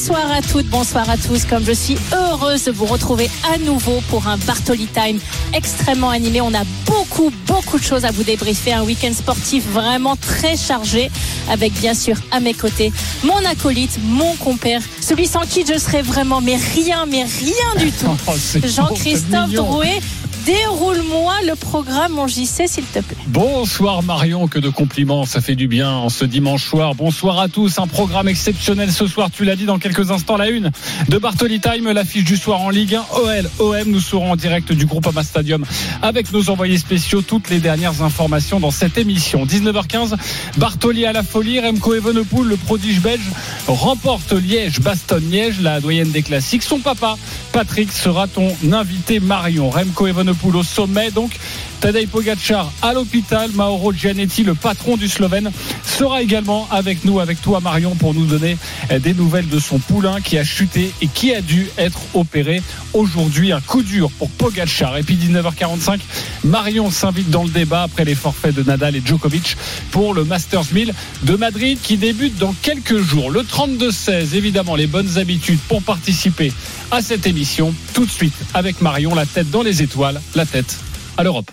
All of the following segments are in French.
Bonsoir à toutes, bonsoir à tous. Comme je suis heureuse de vous retrouver à nouveau pour un Bartoli Time extrêmement animé. On a beaucoup, beaucoup de choses à vous débriefer. Un week-end sportif vraiment très chargé avec bien sûr à mes côtés mon acolyte, mon compère, celui sans qui je serais vraiment, mais rien, mais rien du tout. Oh, Jean-Christophe. Drouet. Déroule-moi le programme, mon JC, s'il te plaît. Bonsoir Marion, que de compliments, ça fait du bien en ce dimanche soir. Bonsoir à tous, un programme exceptionnel ce soir, tu l'as dit dans quelques instants, la une de Bartoli Time, l'affiche du soir en Ligue 1, OL, OM, nous serons en direct du groupe Ama Stadium avec nos envoyés spéciaux, toutes les dernières informations dans cette émission. 19h15, Bartoli à la folie, Remco Evenepoel, le prodige belge, remporte Liège, Bastogne-Liège, la doyenne des classiques. Son papa, Patrick, sera ton invité Marion. Remco Evenepoel au sommet, donc Tadej Pogacar à l'hôpital. Mauro Gianetti, le patron du Slovène, sera également avec nous, avec toi Marion, pour nous donner eh, des nouvelles de son poulain qui a chuté et qui a dû être opéré aujourd'hui. Un coup dur pour Pogacar. Et puis 19h45, Marion s'invite dans le débat après les forfaits de Nadal et Djokovic pour le Masters 1000 de Madrid qui débute dans quelques jours. Le 32-16, évidemment, les bonnes habitudes pour participer à cette émission. Tout de suite avec Marion, la tête dans les étoiles, la tête à l'Europe.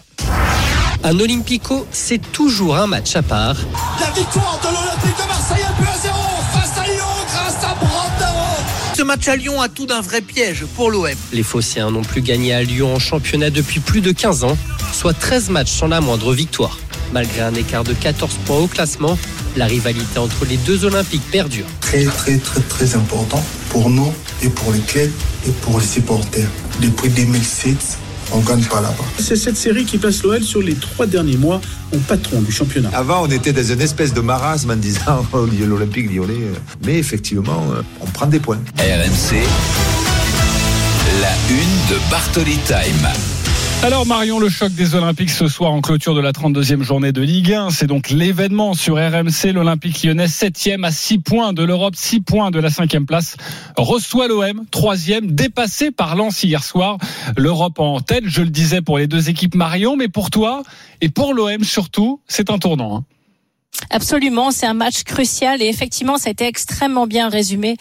Un Olympico, c'est toujours un match à part. La victoire de l'Olympique de Marseille, 1 but à 0 face à Lyon grâce à Brandao. Ce match à Lyon a tout d'un vrai piège pour l'OM. Les Phocéens n'ont plus gagné à Lyon en championnat depuis plus de 15 ans, soit 13 matchs sans la moindre victoire. Malgré un écart de 14 points au classement, la rivalité entre les deux Olympiques perdure. très très très très important pour nous et pour les clubs et pour les supporters. Depuis 2007, on gagne pas là-bas. C'est cette série qui place l'OL sur les trois derniers mois en patron du championnat. Avant, on était dans une espèce de marasme en disant oh, l'Olympique lyonnais. euh, Mais effectivement, euh, on prend des points. RMC. La une de Bartoli Time. Alors Marion, le choc des Olympiques ce soir en clôture de la 32e journée de Ligue 1, c'est donc l'événement sur RMC. L'Olympique lyonnais 7e à 6 points de l'Europe, 6 points de la 5e place, reçoit l'OM, 3e, dépassé par Lens hier soir. L'Europe en tête, je le disais pour les deux équipes Marion, mais pour toi et pour l'OM surtout, c'est un tournant. hein. Absolument, c'est un match crucial et effectivement, ça a été extrêmement bien résumé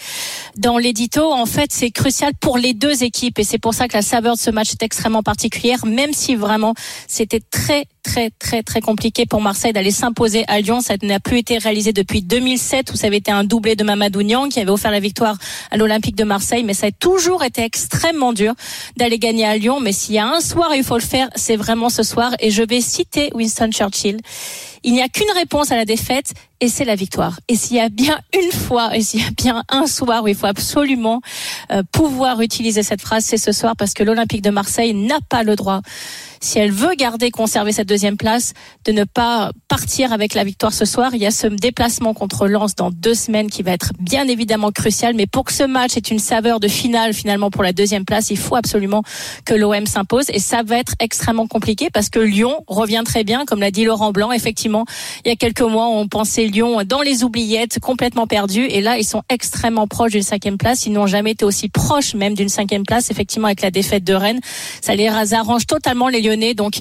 dans l'édito. En fait, c'est crucial pour les deux équipes et c'est pour ça que la saveur de ce match est extrêmement particulière, même si vraiment c'était très très très très compliqué pour Marseille d'aller s'imposer à Lyon. Ça n'a plus été réalisé depuis 2007 où ça avait été un doublé de Mamadou Niang qui avait offert la victoire à l'Olympique de Marseille, mais ça a toujours été extrêmement dur d'aller gagner à Lyon. Mais s'il y a un soir il faut le faire, c'est vraiment ce soir. Et je vais citer Winston Churchill. Il n'y a qu'une réponse à la défaite et c'est la victoire. Et s'il y a bien une fois, et s'il y a bien un soir où il faut absolument euh, pouvoir utiliser cette phrase, c'est ce soir parce que l'Olympique de Marseille n'a pas le droit, si elle veut garder, conserver cette deuxième place, de ne pas partir avec la victoire ce soir. Il y a ce déplacement contre Lens dans deux semaines qui va être bien évidemment crucial. Mais pour que ce match ait une saveur de finale finalement pour la deuxième place, il faut absolument que l'OM s'impose. Et ça va être extrêmement compliqué parce que Lyon revient très bien, comme l'a dit Laurent Blanc. Effectivement, il y a quelques mois, on pensait Lyon dans les oubliettes, complètement perdu. Et là, ils sont extrêmement proches d'une cinquième place. Ils n'ont jamais été aussi proches même d'une cinquième place. Effectivement, avec la défaite de Rennes, ça les arrange totalement les Lyonnais. Donc,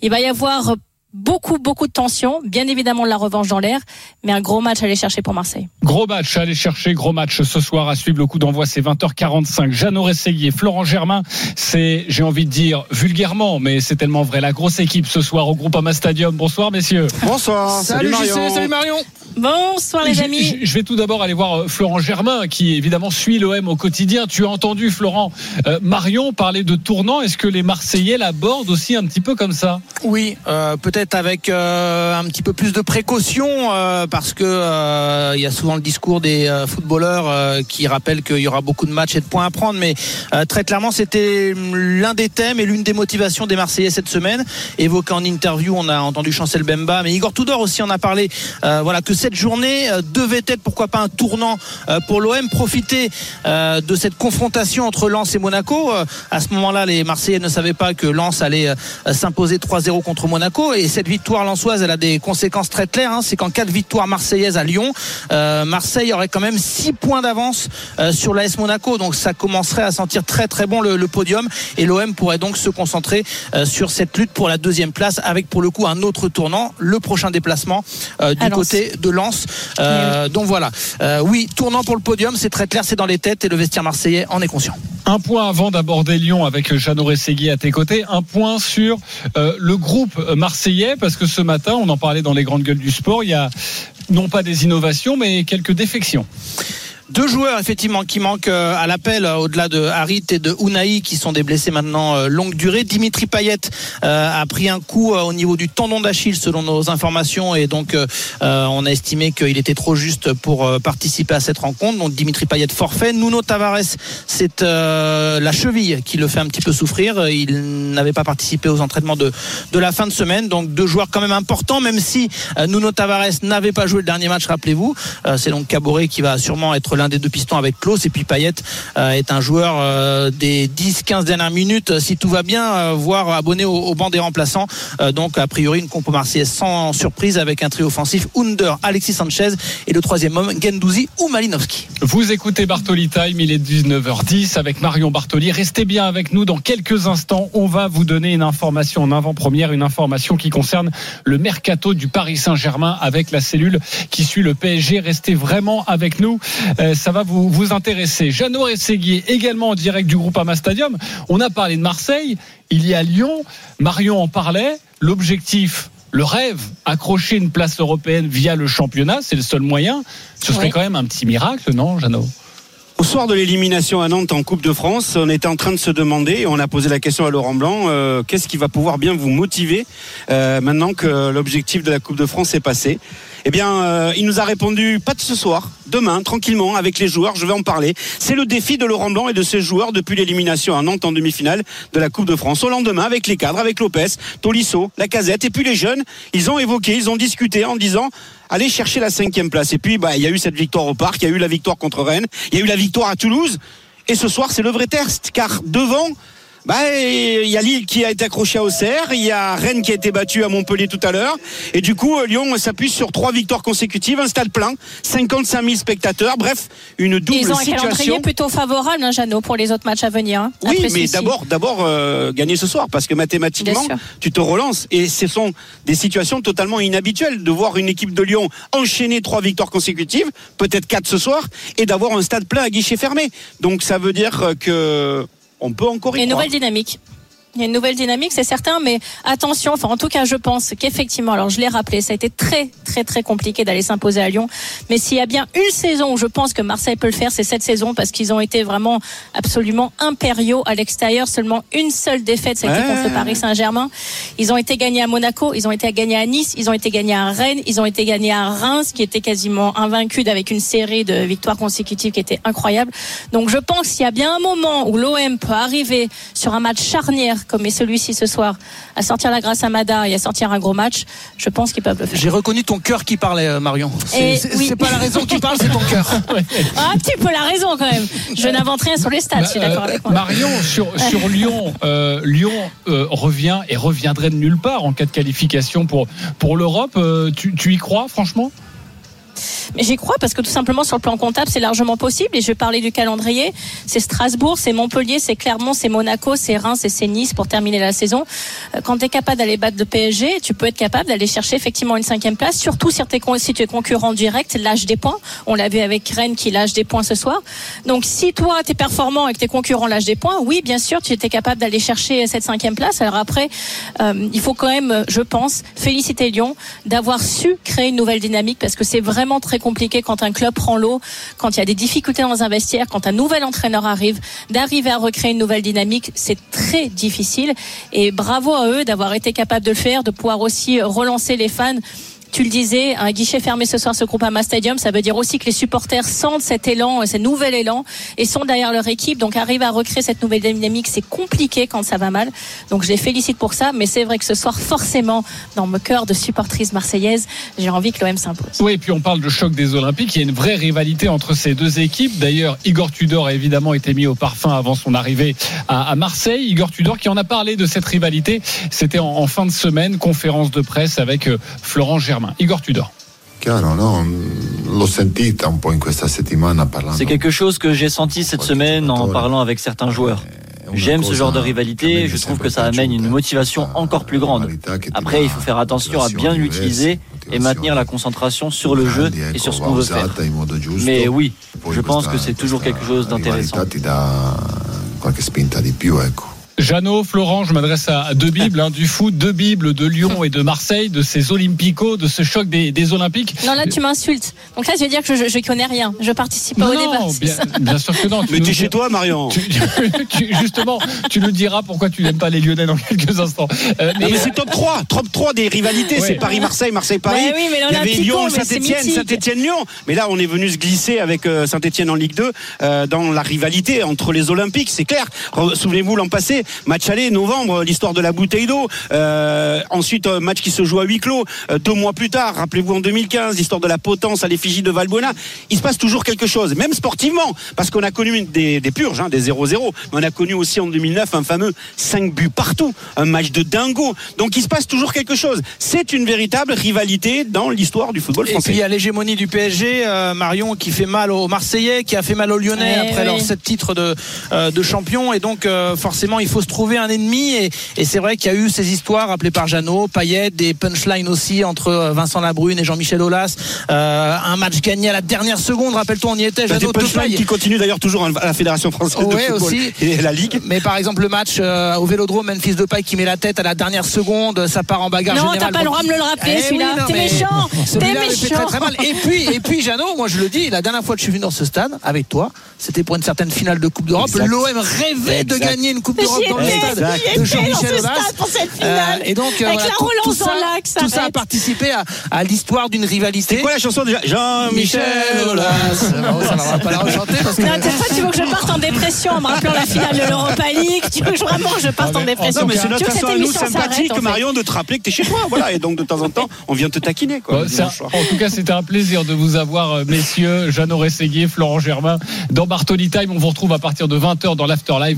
il va y avoir beaucoup, beaucoup de tension. Bien évidemment, de la revanche dans l'air, mais un gros match à aller chercher pour Marseille. Gros match, allez chercher, gros match ce soir à suivre. Le coup d'envoi, c'est 20h45. Jeannot Rességuier, Florent Germain, c'est, j'ai envie de dire vulgairement, mais c'est tellement vrai. La grosse équipe ce soir au groupe Ama Stadium. Bonsoir, messieurs. Bonsoir. Salut, JC, salut Marion. Bonsoir les amis. Je, je vais tout d'abord aller voir euh, Florent Germain, qui évidemment suit l'OM au quotidien. Tu as entendu Florent euh, Marion parler de tournant. Est-ce que les Marseillais l'abordent aussi un petit peu comme ça? Oui, euh, peut-être avec euh, un petit peu plus de précaution euh, parce que euh, il y a souvent le discours des footballeurs qui rappellent qu'il y aura beaucoup de matchs et de points à prendre, mais très clairement c'était l'un des thèmes et l'une des motivations des Marseillais cette semaine. Évoqué en interview, on a entendu Chancel Bemba, mais Igor Tudor aussi en a parlé. voilà que cette journée devait être pourquoi pas un tournant pour l'OM, profiter de cette confrontation entre Lens et Monaco. À ce moment-là, les Marseillais ne savaient pas que Lens allait s'imposer 3-0 contre Monaco cette victoire lensoise, elle a des conséquences très claires. hein. C'est qu'en cas de victoire marseillaise à Lyon, euh, Marseille aurait quand même 6 points d'avance euh, sur l'AS Monaco, donc ça commencerait à sentir très très bon le, le podium et l'OM pourrait donc se concentrer euh, sur cette lutte pour la deuxième place avec pour le coup un autre tournant, le prochain déplacement euh, du côté de Lens. Euh, Donc voilà, Euh, oui, tournant pour le podium, c'est très clair, c'est dans les têtes et le vestiaire marseillais en est conscient. Un point avant d'aborder Lyon avec Jeannot Rességui à tes côtés. Un point sur euh, le groupe marseillais, parce que ce matin, on en parlait dans les grandes gueules du sport, il y a non pas des innovations, mais quelques défections. Deux joueurs effectivement qui manquent euh, à l'appel euh, au-delà de Harit et de Unai qui sont des blessés maintenant euh, longue durée. Dimitri Payet a pris un coup au niveau du tendon d'Achille selon nos informations et donc on a estimé qu'il était trop juste pour participer à cette rencontre. Donc Dimitri Payet forfait. Nuno Tavares c'est la cheville qui le fait un petit peu souffrir. Il n'avait pas participé aux entraînements de, de la fin de semaine. Donc deux joueurs quand même importants même si Nuno Tavares n'avait pas joué le dernier match rappelez-vous. C'est donc Caboret qui va sûrement être l'un des deux pistons avec Klaus et puis Payet euh, est un joueur euh, des 10-15 dernières minutes euh, si tout va bien voire abonné au, banc des remplaçants donc a priori une compo marseillaise sans surprise avec un trio offensif Under, Alexis Sanchez et le troisième homme Gendouzi ou Malinowski Vous écoutez Bartoli Time, il est 19h10 avec Marion Bartoli. Restez bien avec nous dans quelques instants. On va vous donner une information en avant-première, une information qui concerne le mercato du Paris Saint-Germain avec la cellule qui suit le PSG. Restez vraiment avec nous, ça va vous, vous intéresser. Jeannot Rességuier, également en direct du groupe Ama Stadium. On a parlé de Marseille, il y a Lyon. Marion en parlait. L'objectif le rêve, accrocher une place européenne via le championnat, c'est le seul moyen. Ce serait quand même un petit miracle, non, Jeannot? Au soir de l'élimination à Nantes en Coupe de France, on était en train de se demander, et on a posé la question à Laurent Blanc, euh, qu'est-ce qui va pouvoir bien vous motiver euh, maintenant que l'objectif de la Coupe de France est passé? Eh bien, euh, il nous a répondu, pas de ce soir, demain, tranquillement, avec les joueurs, je vais en parler. C'est le défi de Laurent Blanc et de ses joueurs depuis l'élimination à Nantes en demi-finale de la Coupe de France. Au lendemain, avec les cadres, avec Lopez, Tolisso, Lacazette, et puis les jeunes, ils ont évoqué, ils ont discuté en disant, aller chercher la cinquième place. Et puis, bah, il y a eu cette victoire au parc, il y a eu la victoire contre Rennes, il y a eu la victoire à Toulouse. Et ce soir, c'est le vrai test, car devant, bah, il y a Lille qui a été accroché à Auxerre, il y a Rennes qui a été battu à Montpellier tout à l'heure, et du coup, euh, Lyon s'appuie sur trois victoires consécutives, un stade plein, 55 000 spectateurs, bref, une double Ils ont un calendrier situation. plutôt favorable, hein, Jeannot, pour les autres matchs à venir. hein, Oui, mais d'abord, d'abord euh, gagner ce soir, parce que mathématiquement, tu te relances. Et ce sont des situations totalement inhabituelles de voir une équipe de Lyon enchaîner trois victoires consécutives, peut-être quatre ce soir, et d'avoir un stade plein à guichet fermé. Donc ça veut dire que on peut encore y une nouvelle dynamique. Il y a une nouvelle dynamique, c'est certain, mais attention, enfin en tout cas je pense qu'effectivement, alors je l'ai rappelé, ça a été très très très compliqué d'aller s'imposer à Lyon, mais s'il y a bien une saison où je pense que Marseille peut le faire, c'est cette saison parce qu'ils ont été vraiment absolument impériaux à l'extérieur, seulement une seule défaite, ça a été Ouais. contre le Paris Saint-Germain. Ils ont été gagnés à Monaco, ils ont été gagnés à Nice, ils ont été gagnés à Rennes, ils ont été gagnés à Reims, qui était quasiment invaincu avec une série de victoires consécutives qui était incroyable. Donc je pense qu'il y a bien un moment où l'OM peut arriver sur un match charnière comme est celui-ci ce soir, à sortir la grâce à Mada et à sortir un gros match, je pense qu'ils peuvent le faire. j'ai reconnu ton cœur qui parlait euh, Marion c'est oui. pas la raison qui parle c'est ton cœur Ah, un petit peu la raison quand même. Je n'invente rien sur les stats, je suis Bah, d'accord euh, avec moi. Marion, sur, sur Lyon, euh, Lyon euh, revient et reviendrait de nulle part en cas de qualification pour, pour l'Europe. Tu, tu y crois, franchement? Mais j'y crois parce que tout simplement sur le plan comptable, c'est largement possible. Et je vais parler du calendrier. C'est Strasbourg, c'est Montpellier, c'est Clermont, c'est Monaco, c'est Reims c'est Nice pour terminer la saison. Euh, Quand tu es capable d'aller battre le PSG, tu peux être capable d'aller chercher effectivement une cinquième place, surtout si, con- si tu es concurrent direct, lâche des points. On l'a vu avec Rennes qui lâche des points ce soir. Donc si toi, tu es performant et que tes concurrents lâchent des points, oui, bien sûr, tu étais capable d'aller chercher cette cinquième place. Alors après, euh, il faut quand même, je pense, féliciter Lyon d'avoir su créer une nouvelle dynamique parce que c'est vraiment très compliqué quand un club prend l'eau, quand il y a des difficultés dans un vestiaire, quand un nouvel entraîneur arrive, d'arriver à recréer une nouvelle dynamique, c'est très difficile. Et bravo à eux d'avoir été capables de le faire, de pouvoir aussi relancer les fans Tu le disais, un guichet fermé ce soir ce Groupama Stadium, ça veut dire aussi que les supporters sentent cet élan, ce nouvel élan et sont derrière leur équipe. Donc arriver à recréer cette nouvelle dynamique, c'est compliqué quand ça va mal. Donc je les félicite pour ça, mais c'est vrai que ce soir, forcément, dans mon cœur de supportrice marseillaise, j'ai envie que l'OM s'impose. Oui, et puis on parle de choc des Olympiques. Il y a une vraie rivalité entre ces deux équipes. D'ailleurs, Igor Tudor a évidemment été mis au parfum avant son arrivée à, Marseille. Igor Tudor qui en a parlé de cette rivalité. C'était en, en fin de semaine, conférence de presse avec euh, Florent Germain. Igor Tudor. Chiaro, no? L'ho sentita un po' in questa settimana parlando. C'est quelque chose que j'ai senti cette semaine en parlant avec certains joueurs. J'aime ce genre de rivalité, je trouve que ça amène une motivation encore plus grande. Après, il faut faire attention à bien l'utiliser et maintenir la concentration sur le jeu et sur ce qu'on veut faire. Mais oui, je pense que c'est toujours quelque chose d'intéressant. Jeannot, Florent, je m'adresse à deux bibles hein, du foot, deux bibles de Lyon et de Marseille, de ces Olympicos, de ce choc des, des Olympiques. Non, là, tu m'insultes. Donc là, je veux dire que je, je connais rien. Je participe pas au débat. Non, bien, bien sûr que non. Tu Mais t'es chez toi, Marion. tu- tu- justement, tu nous diras pourquoi tu n'aimes pas les Lyonnais dans quelques instants. Euh, Non, mais c'est top 3, top 3 des rivalités. Ouais. C'est Paris-Marseille, Marseille-Paris. Ouais, oui, mais Il y avait Lyon, Saint-Etienne. Saint-Etienne-Lyon. Mais là, on est venu se glisser avec euh, Saint-Etienne en Ligue 2 euh, dans la rivalité entre les Olympiques. C'est clair. Souvenez-vous l'an passé, match aller, novembre, l'histoire de la bouteille d'eau. Euh, ensuite, un match qui se joue à huis clos. Euh, deux mois plus tard, rappelez-vous en 2015, l'histoire de la potence à l'effigie de Valbuena. Il se passe toujours quelque chose, même sportivement, parce qu'on a connu des, des purges, hein, des 0-0. Mais on a connu aussi en 2009 un fameux 5 buts partout, un match de dingo. Donc il se passe toujours quelque chose. C'est une véritable rivalité dans l'histoire du football Et puis il français. y a l'hégémonie du PSG, euh, Marion, qui fait mal aux Marseillais, qui a fait mal aux Lyonnais Ouais, après ouais. leurs sept titres de, euh, de champion. Et donc euh, forcément, il faut se trouver un ennemi. Et, et c'est vrai qu'il y a eu ces histoires rappelées par Jeannot, Payet, des punchlines aussi entre euh, Vincent Labrune et Jean-Michel Aulas. Euh, un match gagné à la dernière seconde. Rappelle-toi, on y était. Des Jeannot, pailles. qui continuent d'ailleurs toujours à la Fédération française de Ouais, football aussi. et la Ligue. Mais par exemple le match euh, au Vélodrome, Memphis de Paille qui met la tête à la dernière seconde, ça part en bagarre Non, générale. t'as pas le droit de me le rappeler, Eh celui-là. oui, T'es méchant. T'es Celui-là fait très méchant. très mal. Et puis, et puis Jeannot, moi je le dis, la dernière fois que je suis venu dans ce stade avec toi, c'était pour une certaine finale de Coupe d'Europe. L'OM rêvait de gagner une Coupe d'Europe J'y dans le étais, stade Exact. j'y de étais dans Jean-Michel ce Aulas. stade pour cette finale. Euh, et donc euh, Avec voilà, la tout- relance tout, dans ça, l'axe, tout ça a participé à, à l'histoire d'une rivalité. C'est quoi la chanson déjà Jean-Michel Aulas. Bon, ça, va pas la rechanter parce que Non, tu veux que je parte en dépression en me rappelant la finale de l'Europa League Tu veux que je- vraiment que je parte en dépression Non, mais c'est notre façon à nous sympathique, Marion, de te rappeler que t'es chez toi. Voilà. Et donc, de temps en temps, on vient te taquiner. Quoi, en tout cas, c'était un plaisir de vous avoir, euh, messieurs, Jeannot Rességuier, Florent Germain, dans Bartoli Time. On vous retrouve à partir de 20h dans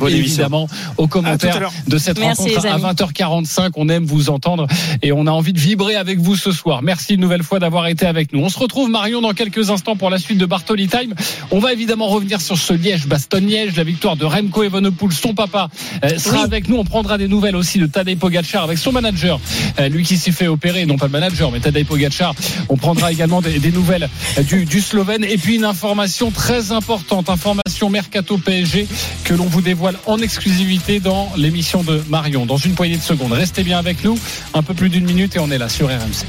émission. évidemment, aux L'heure. de cette Merci, rencontre à amis. 20h45. On aime vous entendre et on a envie de vibrer avec vous ce soir. Merci une nouvelle fois d'avoir été avec nous. On se retrouve, Marion, dans quelques instants pour la suite de Bartoli Time. On va évidemment revenir sur ce Liège-Bastogne-Liège, la victoire de Remco Evenepoel. Son papa euh, sera avec nous. On prendra des nouvelles aussi de Tadej Pogacar avec son manager, euh, lui qui s'est fait opérer, non pas le manager, mais Tadej Pogacar. On prendra également des, des nouvelles euh, du, du Slovène. Et puis une information très importante, information Mercato PSG que l'on vous dévoile en exclusivité dans l'émission de Marion. Dans une poignée de secondes. Restez bien avec nous. Un peu plus d'une minute et on est là sur RMC.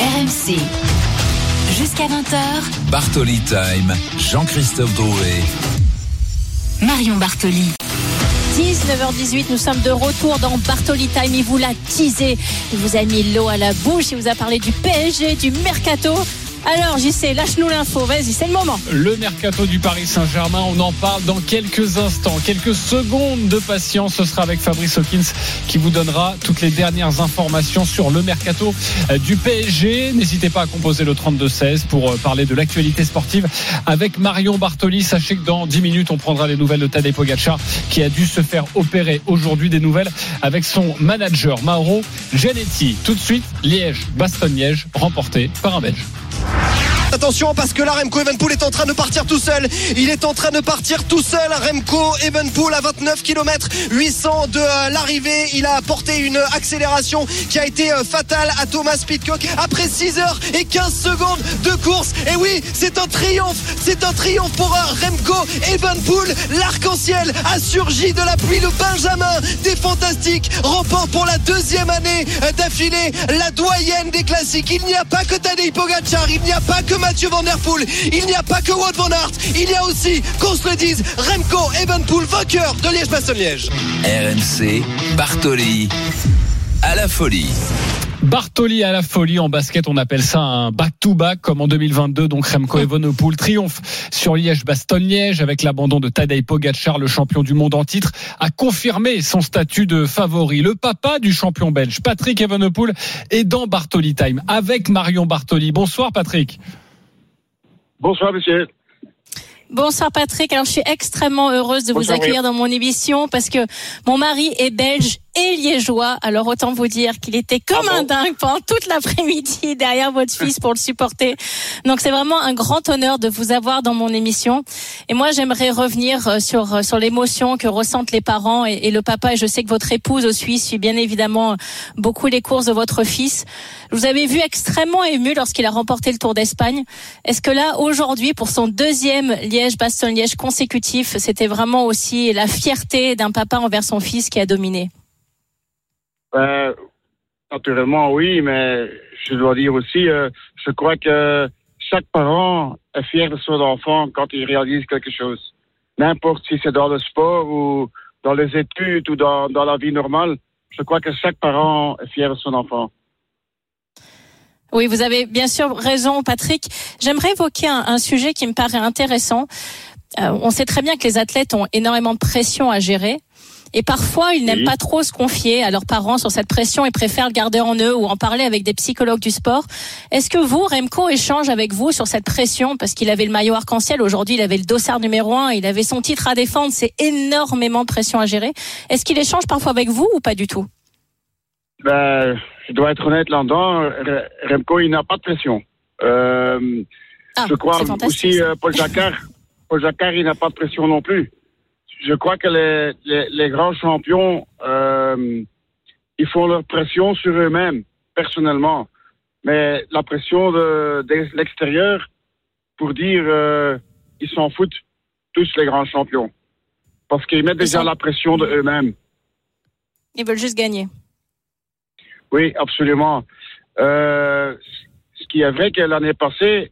RMC. Jusqu'à 20h, Bartoli Time, Jean-Christophe Drouet. Marion Bartoli. 19h18, nous sommes de retour dans Bartoli Time. Il vous l'a teasé, il vous a mis l'eau à la bouche, il vous a parlé du PSG, du Mercato. Alors, JC, lâche-nous l'info, vas-y, c'est le moment. Le mercato du Paris Saint-Germain, on en parle dans quelques instants, quelques secondes de patience. Ce sera avec Fabrice Hawkins qui vous donnera toutes les dernières informations sur le mercato euh, du PSG. N'hésitez pas à composer le 32-16 pour euh, parler de l'actualité sportive avec Marion Bartoli. Sachez que dans 10 minutes, on prendra les nouvelles de Tadej Pogacar qui a dû se faire opérer aujourd'hui. Des nouvelles avec son manager Mauro Gianetti. Tout de suite, Liège, Bastogne-Liège, remporté par un Belge. Attention parce que là Remco Evenpool est en train de partir tout seul. Il est en train de partir tout seul. Remco Evenpool à 29 km 800 de euh, l'arrivée. Il a apporté une accélération qui a été euh, fatale à Thomas Pitcock après 6 heures et 15 secondes de course. Et oui, c'est un triomphe. C'est un triomphe pour euh, Remco Evenpool. L'arc-en-ciel a surgi de la pluie. Le Benjamin des Fantastiques remporte pour la deuxième année d'affilée la doyenne des classiques. Il n'y a pas que Tadej Pogacar, il n'y a pas que Mathieu Van Der Poel, il n'y a pas que Wout Van Aert, il y a aussi, qu'on se le dise, Remco Evenpool, vainqueur de Liège-Bastogne-Liège. RMC, Bartoli, à la folie. Bartoli à la folie en basket, on appelle ça un back-to-back comme en 2022. Donc Remco Evenepoel triomphe sur Liège-Bastogne-Liège avec l'abandon de Tadej Pogacar, le champion du monde en titre, a confirmé son statut de favori. Le papa du champion belge, Patrick Evenepoel, est dans Bartoli Time avec Marion Bartoli. Bonsoir Patrick. Bonsoir monsieur. Bonsoir Patrick. Alors je suis extrêmement heureuse de vous accueillir dans mon émission parce que mon mari est belge et liégeois. Alors autant vous dire qu'il était comme ah un dingue pendant toute l'après-midi derrière votre fils pour le supporter. Donc c'est vraiment un grand honneur de vous avoir dans mon émission. Et moi j'aimerais revenir euh, sur euh, sur l'émotion que ressentent les parents et, le papa. Et je sais que votre épouse au Suisse suit bien évidemment beaucoup les courses de votre fils. Vous avez vu extrêmement ému lorsqu'il a remporté le Tour d'Espagne. Est-ce que là aujourd'hui pour son deuxième Liège-Bastogne-Liège consécutif, c'était vraiment aussi la fierté d'un papa envers son fils qui a dominé? Euh, naturellement, oui, mais je dois dire aussi, euh, je crois que chaque parent est fier de son enfant quand il réalise quelque chose. N'importe si c'est dans le sport ou dans les études ou dans, dans la vie normale, je crois que chaque parent est fier de son enfant. Oui, vous avez bien sûr raison, Patrick. J'aimerais évoquer un, un, sujet qui me paraît intéressant. Euh, on sait très bien que les athlètes ont énormément de pression à gérer. Et parfois, ils n'aiment pas trop se confier à leurs parents sur cette pression et préfèrent le garder en eux ou en parler avec des psychologues du sport. Est-ce que vous, Remco, échange avec vous sur cette pression? Parce qu'il avait le maillot arc-en-ciel, aujourd'hui il avait le dossard numéro un, il avait son titre à défendre, c'est énormément de pression à gérer. Est-ce qu'il échange parfois avec vous ou pas du tout? Ben, Je dois être honnête là-dedans, Remco, il n'a pas de pression. Euh, ah, je crois aussi euh, Paul Jacquard. Paul Jacquard, il n'a pas de pression non plus je crois que les, les, grands champions, euh, ils font leur pression sur eux-mêmes, personnellement. Mais la pression de, l'extérieur, pour dire, euh, ils s'en foutent, tous les grands champions. Parce qu'ils mettent déjà la pression de eux-mêmes. Ils veulent juste gagner. Oui, absolument. Euh, ce qui est vrai que l'année passée,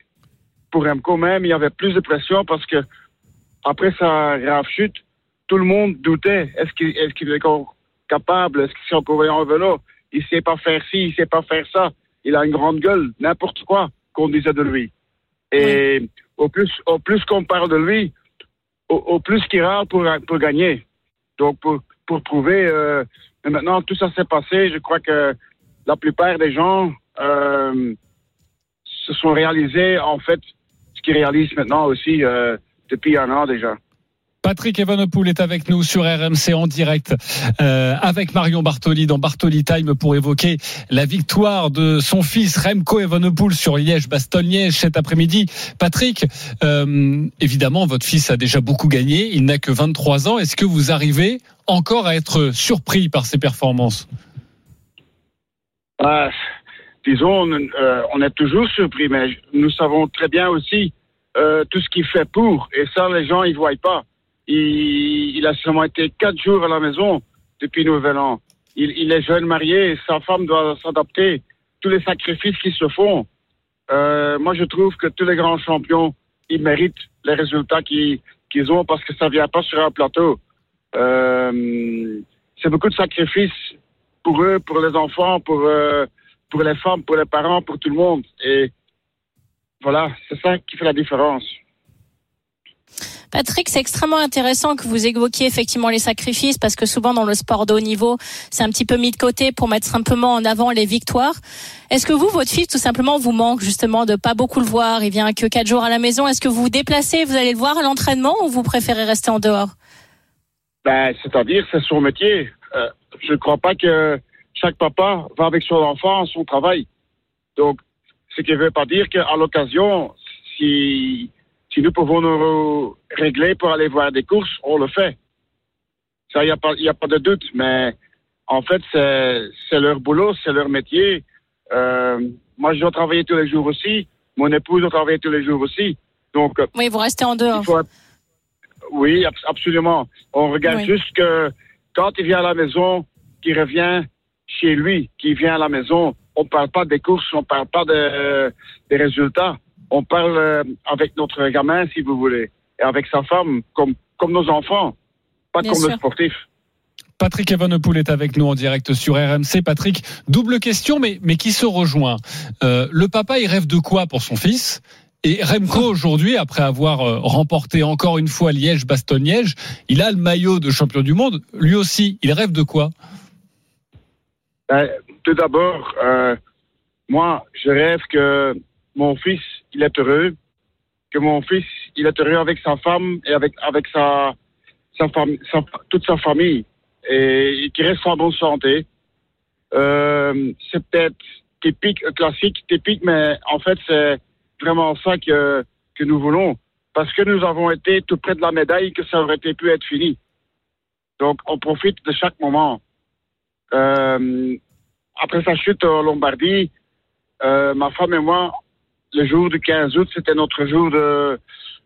pour Remco même, il y avait plus de pression parce que après sa grave chute, tout le monde doutait. Est-ce qu'il est, encore capable? Est-ce qu'il sait encore en vélo? Il sait pas faire ci, il sait pas faire ça. Il a une grande gueule, n'importe quoi qu'on disait de lui. Et au plus, au plus qu'on parle de lui, au, plus qu'il râle pour, pour gagner. Donc, pour, pour prouver, euh, maintenant, tout ça s'est passé. Je crois que la plupart des gens euh, se sont réalisés, en fait, ce qu'ils réalisent maintenant aussi euh, depuis un an déjà. Patrick Evenepoel est avec nous sur RMC en direct euh, avec Marion Bartoli dans Bartoli Time pour évoquer la victoire de son fils Remco Evenepoel sur Liège-Bastogne-Liège cet après-midi. Patrick, euh, évidemment, votre fils a déjà beaucoup gagné. Il n'a que 23 ans. Est-ce que vous arrivez encore à être surpris par ses performances? Ah, Disons, euh, on est toujours surpris, mais nous savons très bien aussi tout ce qu'il fait pour. Et ça, les gens, ils voient pas. Il, a seulement été quatre jours à la maison depuis Nouvel An. Il, est jeune marié, sa femme doit s'adapter. Tous les sacrifices qui se font. Euh, moi, je trouve que tous les grands champions, ils méritent les résultats qu'ils ont parce que ça vient pas sur un plateau. Euh, c'est beaucoup de sacrifices pour eux, pour les enfants, pour, euh, pour les femmes, pour les parents, pour tout le monde. Et voilà, c'est ça qui fait la différence. Patrick, c'est extrêmement intéressant que vous évoquiez effectivement les sacrifices parce que souvent dans le sport de haut niveau, c'est un petit peu mis de côté pour mettre simplement en avant les victoires. Est-ce que vous, votre fils, tout simplement, vous manque justement de pas beaucoup le voir? Il vient que quatre jours à la maison. Est-ce que vous vous déplacez, vous allez le voir à l'entraînement ou vous préférez rester en dehors? Ben, C'est-à-dire, c'est son métier. Euh, je ne crois pas que chaque papa va avec son enfant à son travail. Donc, ce qui ne veut pas dire qu'à l'occasion, si si nous pouvons nous régler pour aller voir des courses, on le fait. Ça, il n'y a, pas, a pas de doute, mais en fait, c'est leur boulot, c'est leur métier. Euh, moi, je dois travailler tous les jours aussi. Mon épouse doit travailler tous les jours aussi. Donc, oui, vous restez en dehors. Oui, absolument. On regarde juste que quand il vient à la maison, qu'il revient chez lui, qu'il vient à la maison, on ne parle pas des courses, on ne parle pas des résultats on parle euh, avec notre gamin, si vous voulez, et avec sa femme, comme, comme nos enfants, pas comme le sportif. Patrick Evenepoel est avec nous en direct sur RMC. Patrick, double question, mais, mais qui se rejoint. Euh, le papa, il rêve de quoi pour son fils? Et Remco aujourd'hui, après avoir euh, remporté encore une fois Liège-Bastogne-Liège, il a le maillot de champion du monde. Lui aussi, il rêve de quoi? Ben, Tout d'abord, euh, moi, je rêve que mon fils, il est heureux, que mon fils, il est heureux avec sa femme et avec avec sa, sa, toute sa famille et qu'il reste en bonne santé. Euh, c'est peut-être typique, classique, typique, mais en fait, c'est vraiment ça que, que nous voulons. Parce que nous avons été tout près de la médaille que ça aurait pu être fini. Donc, on profite de chaque moment. Euh, après sa chute en Lombardie, euh, ma femme et moi, le jour du 15 août, c'était notre jour de,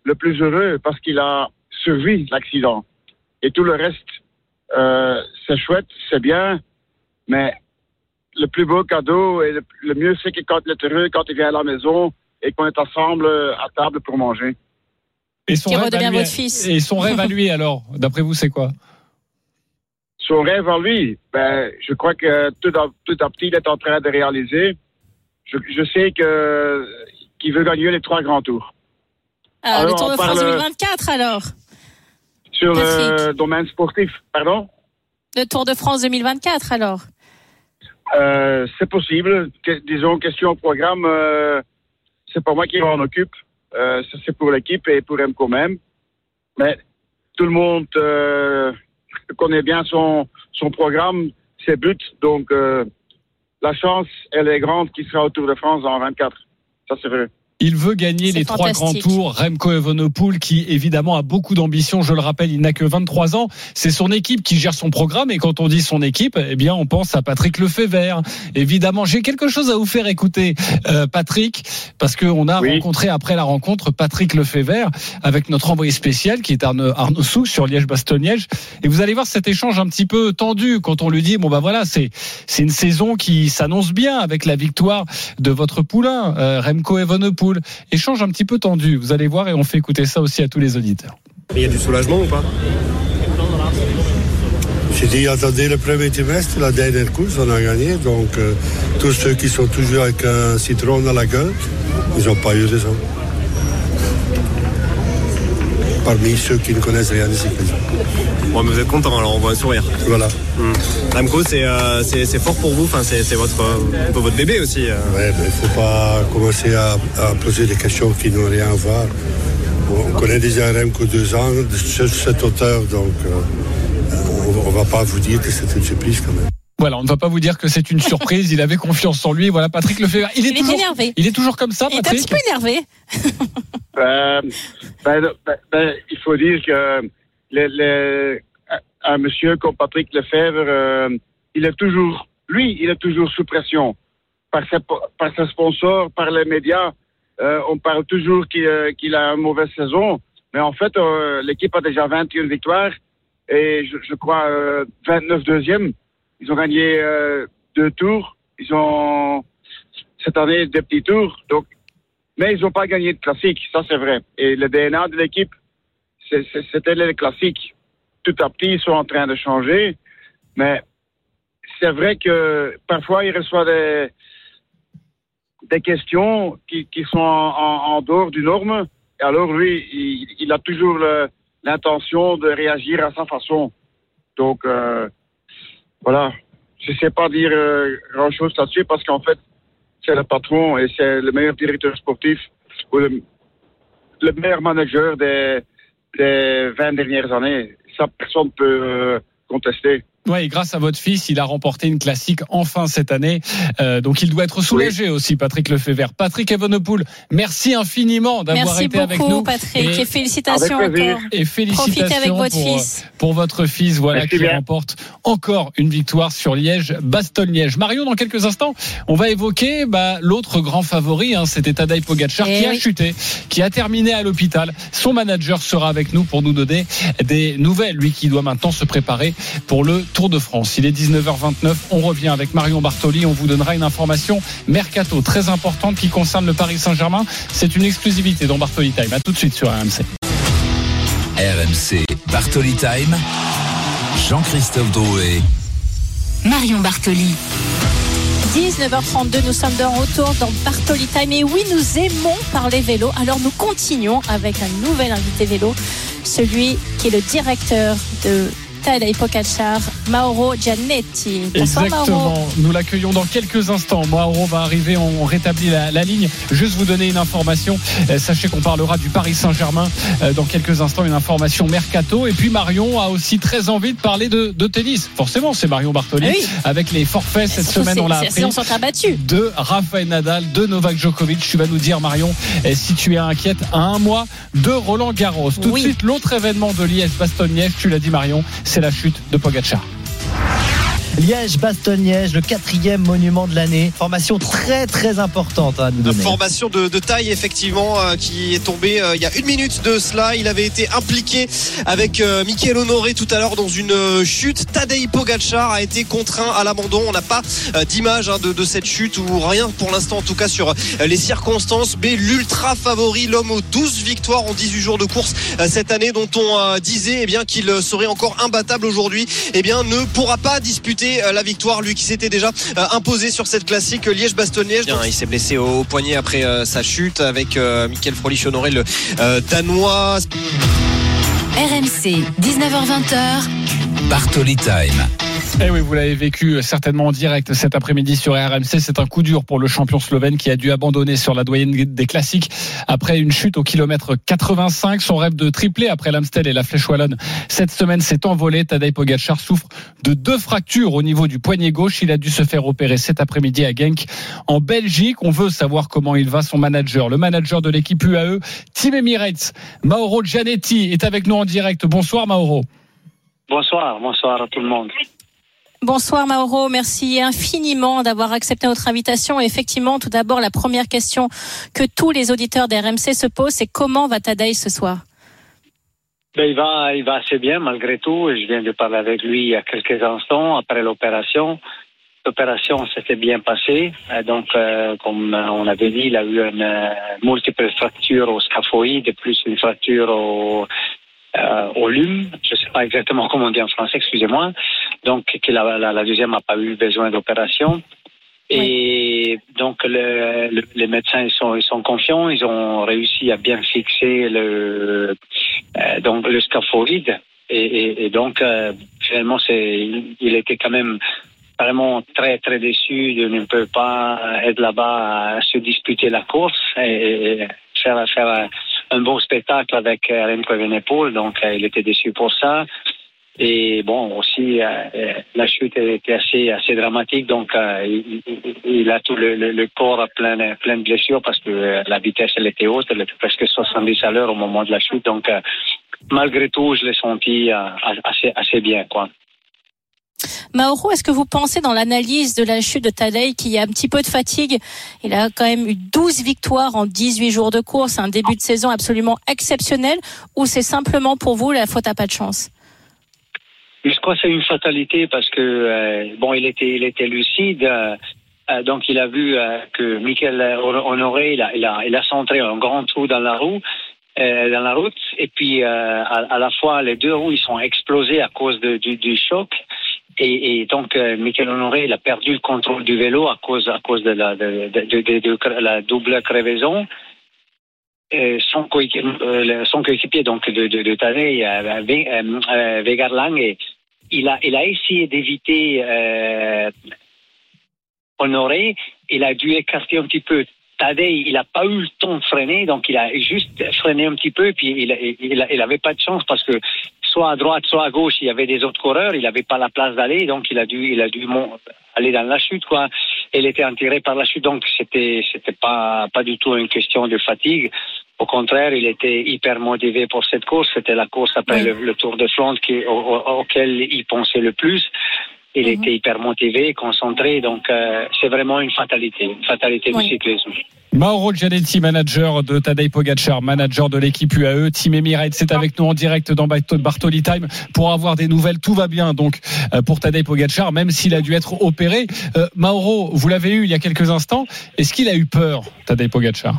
le plus heureux parce qu'il a survécu l'accident. Et tout le reste, euh, c'est chouette, c'est bien, mais le plus beau cadeau et le, mieux, c'est que quand il est heureux, quand il vient à la maison et qu'on est ensemble à table pour manger. Et son, rêve à lui, votre fils. et son rêve à lui, alors, d'après vous, c'est quoi? Son rêve à lui, ben, je crois que tout à, tout à petit, il est en train de réaliser. Je, je sais que qu'il veut gagner les trois grands tours. Ah, le Tour de France 2024 alors Sur le domaine sportif, pardon? Le Tour de France 2024 alors euh, C'est possible. disons, question au programme, euh, c'est pas moi qui m'en occupe. Euh, c'est pour l'équipe et pour MCO même. Mais tout le monde euh, connaît bien son, son programme, ses buts. Donc, euh, la chance, elle est grande qu'il sera au Tour de France en 24. Ça, c'est vrai. Il veut gagner les trois grands tours. Remco Evenepoel, qui évidemment a beaucoup d'ambition. Je le rappelle, il n'a que 23 ans. C'est son équipe qui gère son programme. Et quand on dit son équipe, eh bien, on pense à Patrick Lefebvre. Évidemment, j'ai quelque chose à vous faire écouter, euh, Patrick, parce qu'on a rencontré après la rencontre Patrick Lefebvre avec notre envoyé spécial qui est Arnaud, Arnaud Souk sur Liège-Bastogne-Liège. Et vous allez voir cet échange un petit peu tendu quand on lui dit bon bah voilà, c'est c'est une saison qui s'annonce bien avec la victoire de votre poulain euh, Remco Evenepoel. Échange un petit peu tendu, vous allez voir, et on fait écouter ça aussi à tous les auditeurs. Il y a du soulagement ou pas J'ai dit, attendez le premier trimestre, la dernière course, on a gagné. Donc, euh, tous ceux qui sont toujours avec un citron dans la gueule, ils n'ont pas eu raison. Parmi ceux qui ne connaissent rien du cyclisme. Bon, mais vous êtes content, alors on voit un sourire. Voilà. Ramco, euh, c'est fort pour vous, enfin, c'est votre, votre bébé aussi. Euh. Ouais, mais il ne faut pas commencer à, poser des questions qui n'ont rien à voir. on connaît déjà Remco deux ans de cette hauteur, donc euh, on ne va pas vous dire que c'est une surprise quand même. Voilà, on ne va pas vous dire que c'est une surprise. il avait confiance en lui. Voilà, Patrick le fait. Il est, toujours, énervé. Il est toujours comme ça, Patrick. Il est un petit peu énervé. Ben, ben, ben, il faut dire que un monsieur comme Patrick Lefebvre, euh, il est toujours, lui, il est toujours sous pression par ses, par ses sponsors, par les médias. Euh, on parle toujours euh, qu'il a une mauvaise saison, mais en fait, l'équipe a déjà 21 victoires et je, crois 29 deuxièmes. Ils ont gagné deux tours. Ils ont cette année des petits tours. Donc, mais ils n'ont pas gagné de classique, ça c'est vrai. Et le DNA de l'équipe, c'était les classiques. Tout à petit, ils sont en train de changer. Mais c'est vrai que parfois, il reçoit des, des questions qui, qui sont en, dehors du norme. Et alors, lui, il, a toujours l'intention de réagir à sa façon. Donc, euh, voilà. Je ne sais pas dire euh, grand-chose là-dessus parce qu'en fait, c'est le patron et c'est le meilleur directeur sportif ou le meilleur manager des, les 20 dernières années. Ça, personne ne peut euh, contester. Oui, grâce à votre fils, il a remporté une classique enfin cette année. Euh, donc il doit être soulagé aussi, Patrick Lefebvre. Patrick Evenepoel, merci infiniment d'avoir été avec nous. Merci beaucoup, Patrick, et, félicitations encore. Et félicitations avec votre pour, fils. pour votre fils, voilà, qui remporte encore une victoire sur Liège, Bastogne-Liège. Mario, dans quelques instants, on va évoquer bah, l'autre grand favori, hein, c'était Tadej Pogacar, eh qui a chuté, qui a terminé à l'hôpital. Son manager sera avec nous pour nous donner des nouvelles, lui qui doit maintenant se préparer pour le Tour de France. Il est 19h29. On revient avec Marion Bartoli. On vous donnera une information mercato très importante qui concerne le Paris Saint-Germain. C'est une exclusivité dans Bartoli Time. À tout de suite sur RMC. RMC Bartoli Time. Jean-Christophe Drouet. Marion Bartoli. 19h32, nous sommes de retour dans Bartoli Time. Et oui, nous aimons parler vélo. Alors nous continuons avec un nouvel invité vélo, celui qui est le directeur de Tadej Pogacar, Mauro Giannetti. Bonsoir, Exactement. Nous l'accueillons dans quelques instants. Mauro va arriver, on rétablit la, la, ligne. Juste vous donner une information. Euh, sachez qu'on parlera du Paris Saint-Germain euh, dans quelques instants. Une information mercato. Et puis Marion a aussi très envie de parler de, de tennis. Forcément, c'est Marion Bartoli. Oui. Avec les forfaits cette semaine, on l'a appris. On s'en battu. De Rafael Nadal, de Novak Djokovic. Tu vas nous dire, Marion, si tu es inquiète à un mois de Roland Garros. Tout oui. de suite, l'autre événement de Liège-Bastogne-Liège, tu l'as dit, Marion, c'est la chute de Pogacar. Liège-Bastogne-Liège, le quatrième monument de l'année. Formation très très importante à nous donner. Formation de, de taille effectivement euh, qui est tombée euh, il y a une minute de cela. Il avait été impliqué avec euh, Michael Honoré tout à l'heure dans une euh, chute. Tadej Pogacar a été contraint à l'abandon. On n'a pas d'image hein, de, de, cette chute ou rien pour l'instant en tout cas sur les circonstances. Mais l'ultra favori, l'homme aux 12 victoires en 18 jours de course cette année dont on disait eh bien qu'il serait encore imbattable aujourd'hui, eh bien ne pourra pas disputer la victoire, lui qui s'était déjà imposé sur cette classique Liège-Bastogne-Liège. Il s'est blessé au poignet après euh, sa chute avec euh, Michael Frolich honoré le euh, danois. RMC 19h20. Bartoli Time. Eh oui, vous l'avez vécu certainement en direct cet après-midi sur RMC. C'est un coup dur pour le champion slovène qui a dû abandonner sur la doyenne des classiques après une chute au kilomètre 85. Son rêve de tripler après l'Amstel et la Flèche Wallonne cette semaine s'est envolé. Tadej Pogacar souffre de deux fractures au niveau du poignet gauche. Il a dû se faire opérer cet après-midi à Genk en Belgique. On veut savoir comment il va son manager, le manager de l'équipe UAE, Team Emirates, Mauro Gianetti est avec nous en direct. Bonsoir Mauro. Bonsoir, bonsoir à tout le monde. Bonsoir Mauro, merci infiniment d'avoir accepté notre invitation. Et effectivement, tout d'abord, la première question que tous les auditeurs d'RMC se posent, c'est comment va Tadej ce soir? Ben, il, va, il va assez bien malgré tout. Je viens de parler avec lui il y a quelques instants après l'opération. L'opération s'était bien passée. Donc, euh, comme on avait dit, il a eu une euh, multiple fracture au scaphoïde, plus une fracture au, euh, au lume. Je ne sais pas exactement comment on dit en français, excusez-moi. Donc, que la, la, la deuxième n'a pas eu besoin d'opération. Et oui. donc, le, le, les médecins ils sont, ils sont confiants. Ils ont réussi à bien fixer le, euh, donc, le scaphoïde. Et, et, et donc, euh, finalement, c'est, il, était quand même vraiment très très déçu de ne peut pas être là-bas à se disputer la course et, et faire faire un, beau spectacle avec Remco Evenepoel. Donc, euh, il était déçu pour ça. Et bon, aussi, euh, la chute était assez, assez dramatique. Donc, euh, il, il, a tout le, le, le, corps plein, plein de blessures parce que la vitesse, elle était haute. Elle était presque 70 à l'heure au moment de la chute. Donc, euh, malgré tout, je l'ai senti assez, assez bien, quoi. Mauro, est-ce que vous pensez dans l'analyse de la chute de Tadej qu'il y a un petit peu de fatigue? Il a quand même eu 12 victoires en 18 jours de course, un début de saison absolument exceptionnel, ou c'est simplement pour vous la faute à pas de chance? Je crois que c'est une fatalité parce que euh, bon, il était, il était lucide. Euh, donc il a vu euh, que Michael Honoré, il a, il a, il centré un grand trou dans la roue. Euh, dans la route et puis à, la fois les deux roues ils sont explosés à cause du, choc et, donc, euh, Michael Honoré, il a perdu le contrôle du vélo à cause, à cause de, la, double crevaison. Son coéquipier, euh, donc de, de, de Tadej, euh, euh, Vegarlang, il a, il a essayé d'éviter euh, Honoré. Il a dû écarter un petit peu Tadej, il n'a pas eu le temps de freiner, donc il a juste freiné un petit peu, puis il, il, il pas de chance parce que soit à droite, soit à gauche, il y avait des autres coureurs, il n'avait pas la place d'aller, donc il a dû, il a dû aller dans la chute, quoi. Il était enterré par la chute, donc c'était, c'était pas, pas du tout une question de fatigue. Au contraire, il était hyper motivé pour cette course. C'était la course après oui. le, le, Tour de Flandre qui, au, au, auquel il pensait le plus. Il mm -hmm. était hyper motivé, concentré, donc euh, c'est vraiment une fatalité, une fatalité oui. du cyclisme. Mauro Gianetti, manager de Tadej Pogacar, manager de l'équipe UAE, Team Emirates, c'est avec nous en direct dans Bartoli Time pour avoir des nouvelles. Tout va bien donc pour Tadej Pogacar, même s'il a dû être opéré. Euh, Mauro, vous l'avez eu il y a quelques instants. Est-ce qu'il a eu peur, Tadej Pogacar?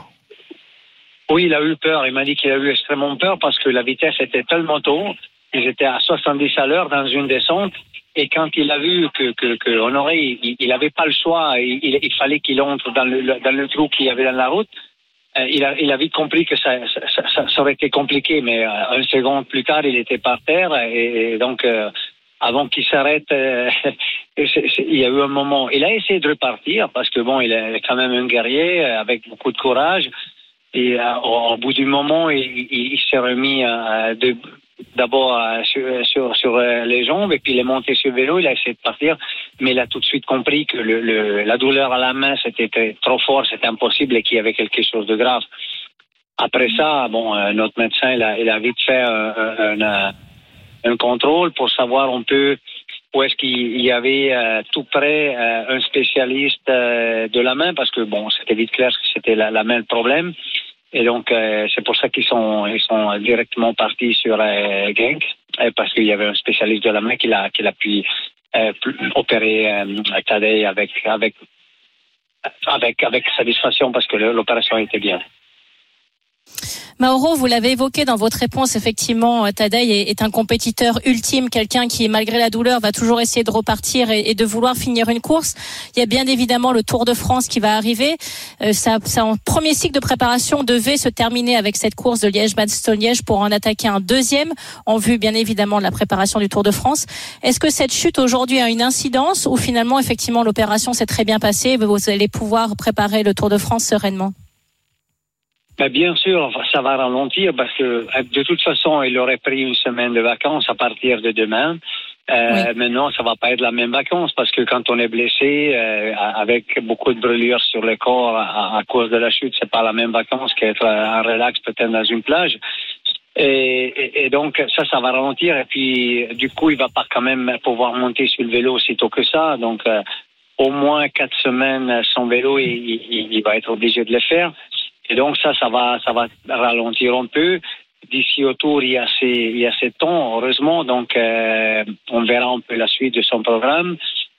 Oui, il a eu peur. Il m'a dit qu'il a eu extrêmement peur parce que la vitesse était tellement tôt ils étaient à 70 à l'heure dans une descente. Et quand il a vu que, que, que Honoré, il n'avait pas le choix, il, fallait qu'il entre dans le, dans le trou qu'il y avait dans la route, euh, il, a, il a vite compris que ça, ça, ça, aurait été compliqué, mais euh, un second plus tard, il était par terre. Et, donc, euh, avant qu'il s'arrête, il y a eu un moment. Il a essayé de repartir parce que bon, il est quand même un guerrier avec beaucoup de courage. Et euh, au, bout du moment, il, s'est remis de, d'abord euh, sur, sur, euh, les jambes et puis il est monté sur le vélo, il a essayé de partir, mais il a tout de suite compris que le, la douleur à la main c'était trop fort, c'était impossible et qu'il y avait quelque chose de grave. Après ça, bon, euh, notre médecin, il a, vite fait un, un, un contrôle pour savoir un peu où est-ce qu'il y avait euh, tout près euh, un spécialiste euh, de la main, parce que bon, c'était vite clair que c'était la, la main le problème. Et donc, c'est pour ça qu'ils sont, ils sont directement partis sur euh, Genk, parce qu'il y avait un spécialiste de la main qui l'a, qui l'a pu opérer Tadei avec, avec, avec, avec satisfaction parce que l'opération était bien. Mauro, vous l'avez évoqué dans votre réponse, effectivement, Tadei est un compétiteur ultime, quelqu'un qui, malgré la douleur, va toujours essayer de repartir et, de vouloir finir une course. Il y a bien évidemment le Tour de France qui va arriver. Euh, premier cycle de préparation devait se terminer avec cette course de Liège-Bastogne-Liège pour en attaquer un deuxième, en vue bien évidemment de la préparation du Tour de France. Est-ce que cette chute aujourd'hui a une incidence ou finalement, effectivement, l'opération s'est très bien passée et vous allez pouvoir préparer le Tour de France sereinement? Ben bien sûr, ça va ralentir parce que de toute façon, il aurait pris une semaine de vacances à partir de demain. Euh, oui. Maintenant, ça va pas être la même vacances parce que quand on est blessé euh, avec beaucoup de brûlures sur le corps à, à cause de la chute, c'est pas la même vacances qu'être en relax peut-être dans une plage. Et, et, et, donc ça, ça va ralentir. Et puis du coup, il va pas quand même pouvoir monter sur le vélo aussitôt que ça. Donc euh, au moins quatre semaines sans vélo, il, il, il va être obligé de le faire. Et donc ça, ça va, ça va ralentir un peu. D'ici au tour, il y a assez, il y a de temps, heureusement. Donc, euh, on verra un peu la suite de son programme.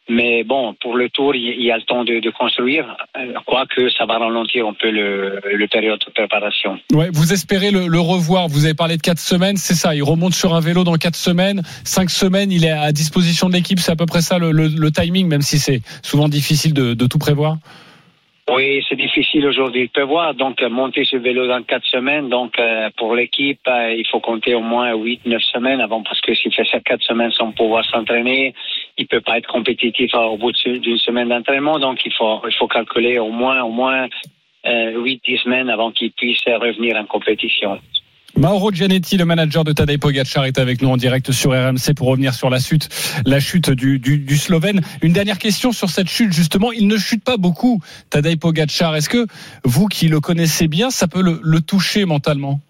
Mais bon, pour le tour, il y a le temps de, de construire, quoique ça va ralentir un peu le, le période de préparation. Ouais, vous espérez le, le, revoir. Vous avez parlé de quatre semaines, c'est ça. Il remonte sur un vélo dans quatre semaines. Cinq semaines, il est à disposition de l'équipe. C'est à peu près ça le, le, le timing, même si c'est souvent difficile de, de tout prévoir. Oui, c'est difficile aujourd'hui de prévoir. Donc, monter ce vélo dans quatre semaines, donc euh, pour l'équipe, euh, il faut compter au moins huit, neuf semaines avant, parce que s'il fait ça quatre semaines sans pouvoir s'entraîner, il peut pas être compétitif au bout d'une semaine d'entraînement. Donc, il faut, il faut calculer au moins, au moins huit, dix semaines avant qu'il puisse revenir en compétition. Mauro Gianetti, le manager de Tadej Pogacar, est avec nous en direct sur RMC pour revenir sur la chute, la chute du, Slovène. Une dernière question sur cette chute, justement. Il ne chute pas beaucoup, Tadej Pogacar. Est-ce que vous qui le connaissez bien, ça peut le, toucher mentalement?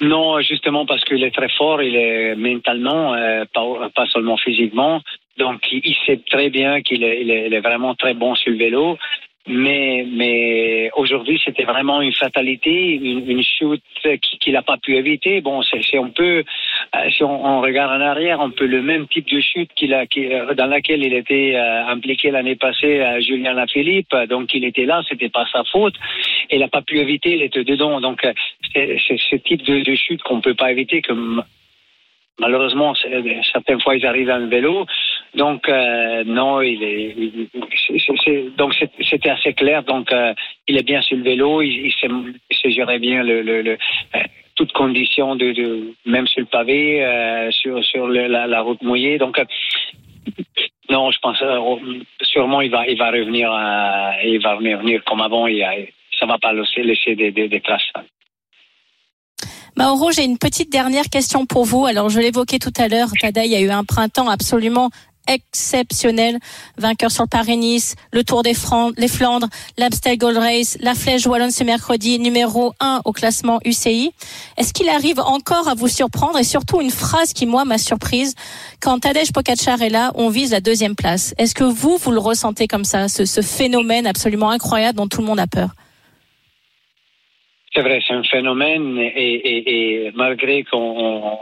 Non, justement parce qu'il est très fort, il est mentalement, euh, pas, seulement physiquement. Donc, il, sait très bien qu'il est, est, vraiment très bon sur le vélo. Mais, mais aujourd'hui, c'était vraiment une fatalité, une, une chute qu'il n'a pas pu éviter. Bon, c'est on peut, euh, si on, on, regarde en arrière, on peut le même type de chute qu'il a, qu dans laquelle il était euh, impliqué l'année passée, à Julien Lafilippe. Donc, il était là, c'était pas sa faute. Il n'a pas pu éviter, il était dedans. Donc, c'est ce type de, de chute qu'on peut pas éviter, que malheureusement, certaines fois, ils arrivent dans le vélo. Donc euh, non, il est, donc c'était assez clair. Donc euh, il est bien sur le vélo, il, il, sait, gérer bien le, le, le euh, toutes conditions de, même sur le pavé, sur sur la, la, route mouillée. Donc non, je pense sûrement il va il va revenir il va revenir comme avant. Il, ça va pas laisser des traces. Mauro, j'ai une petite dernière question pour vous. Alors, je l'évoquais tout à l'heure, Tadei a eu un printemps absolument exceptionnel. Vainqueur sur le Paris-Nice, le Tour des les Flandres, l'Amstel Gold Race, la Flèche Wallonne ce mercredi, numéro 1 au classement UCI. Est-ce qu'il arrive encore à vous surprendre? Et surtout une phrase qui, moi, m'a surprise. Quand Tadej Pogacar est là, on vise la deuxième place. Est-ce que vous, vous le ressentez comme ça, ce, phénomène absolument incroyable dont tout le monde a peur? C'est vrai, c'est un phénomène et, malgré qu'on